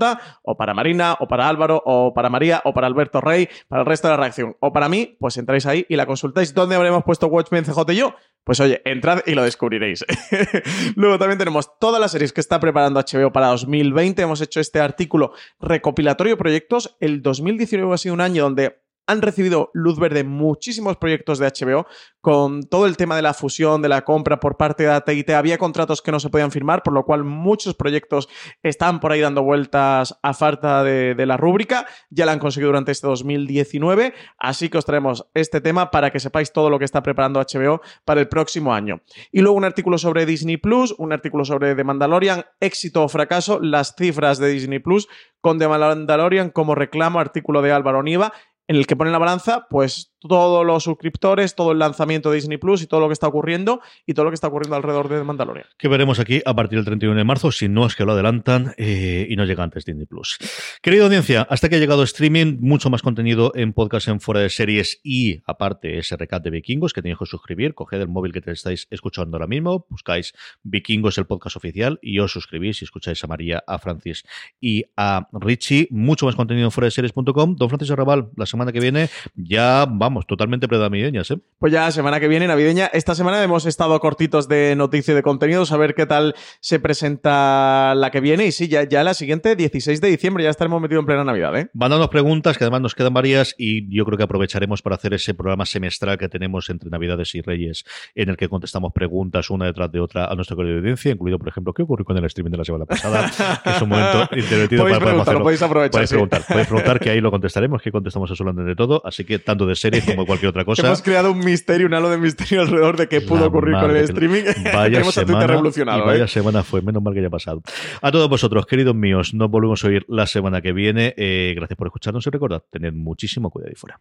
o para Marina, o para Álvaro, o para María, o para Alberto Rey, para el resto de la reacción, o para mí, pues entráis ahí y la consultáis. ¿Dónde habremos puesto Watchmen CJ y yo? Pues oye, entrad y lo descubriréis. Luego también tenemos todas las series que está preparando HBO para 2020. Hemos hecho este artículo recopilatorio de proyectos. El 2019 ha sido un año donde han recibido luz verde muchísimos proyectos de HBO con todo el tema de la fusión, de la compra por parte de AT&T. Había contratos que no se podían firmar, por lo cual muchos proyectos están por ahí dando vueltas a falta de, la rúbrica. Ya la han conseguido durante este 2019, así que os traemos este tema para que sepáis todo lo que está preparando HBO para el próximo año. Y luego un artículo sobre Disney Plus, un artículo sobre The Mandalorian, éxito o fracaso, las cifras de Disney Plus con The Mandalorian como reclamo, artículo de Álvaro Niva en el que pone la balanza, pues todos los suscriptores, todo el lanzamiento de Disney Plus y todo lo que está ocurriendo y todo lo que está ocurriendo alrededor de Mandalorian. Que veremos aquí a partir del 31 de marzo, si no es que lo adelantan eh, y no llega antes Disney Plus. Querida audiencia, hasta que ha llegado streaming, mucho más contenido en podcast en fuera de series y aparte ese recap de Vikingos que tenéis que suscribir, coged el móvil que te estáis escuchando ahora mismo, buscáis Vikingos el podcast oficial y os suscribís y escucháis a María, a Francis y a Richie. Mucho más contenido en fuera de series.com. Don Francis Arrabal, la semana que viene ya vamos totalmente prenavideñas, ¿eh? Pues ya semana que viene, navideña. Esta semana hemos estado cortitos de noticia y de contenidos, a ver qué tal se presenta la que viene. Y sí, ya, ya la siguiente, 16 de diciembre, ya estaremos metidos en plena Navidad, ¿eh? Mandando preguntas, que además nos quedan varias, y yo creo que aprovecharemos para hacer ese programa semestral que tenemos entre Navidades y Reyes, en el que contestamos preguntas una detrás de otra a nuestra audiencia, incluido, por ejemplo, qué ocurrió con el streaming de la semana pasada, que es un momento divertido para podéis aprovechar, Podéis preguntar, podéis preguntar, que ahí lo contestaremos, que contestamos a su de todo, así que tanto de series como cualquier otra cosa. Hemos creado un misterio, un halo de misterio alrededor de qué pudo La ocurrir con el que- streaming. Vaya semana, revolucionado. y vaya ¿eh? semana fue, menos mal que haya pasado. A todos vosotros, queridos míos, nos volvemos a oír la semana que viene. Eh, gracias por escucharnos y recordad, tened muchísimo cuidado ahí fuera.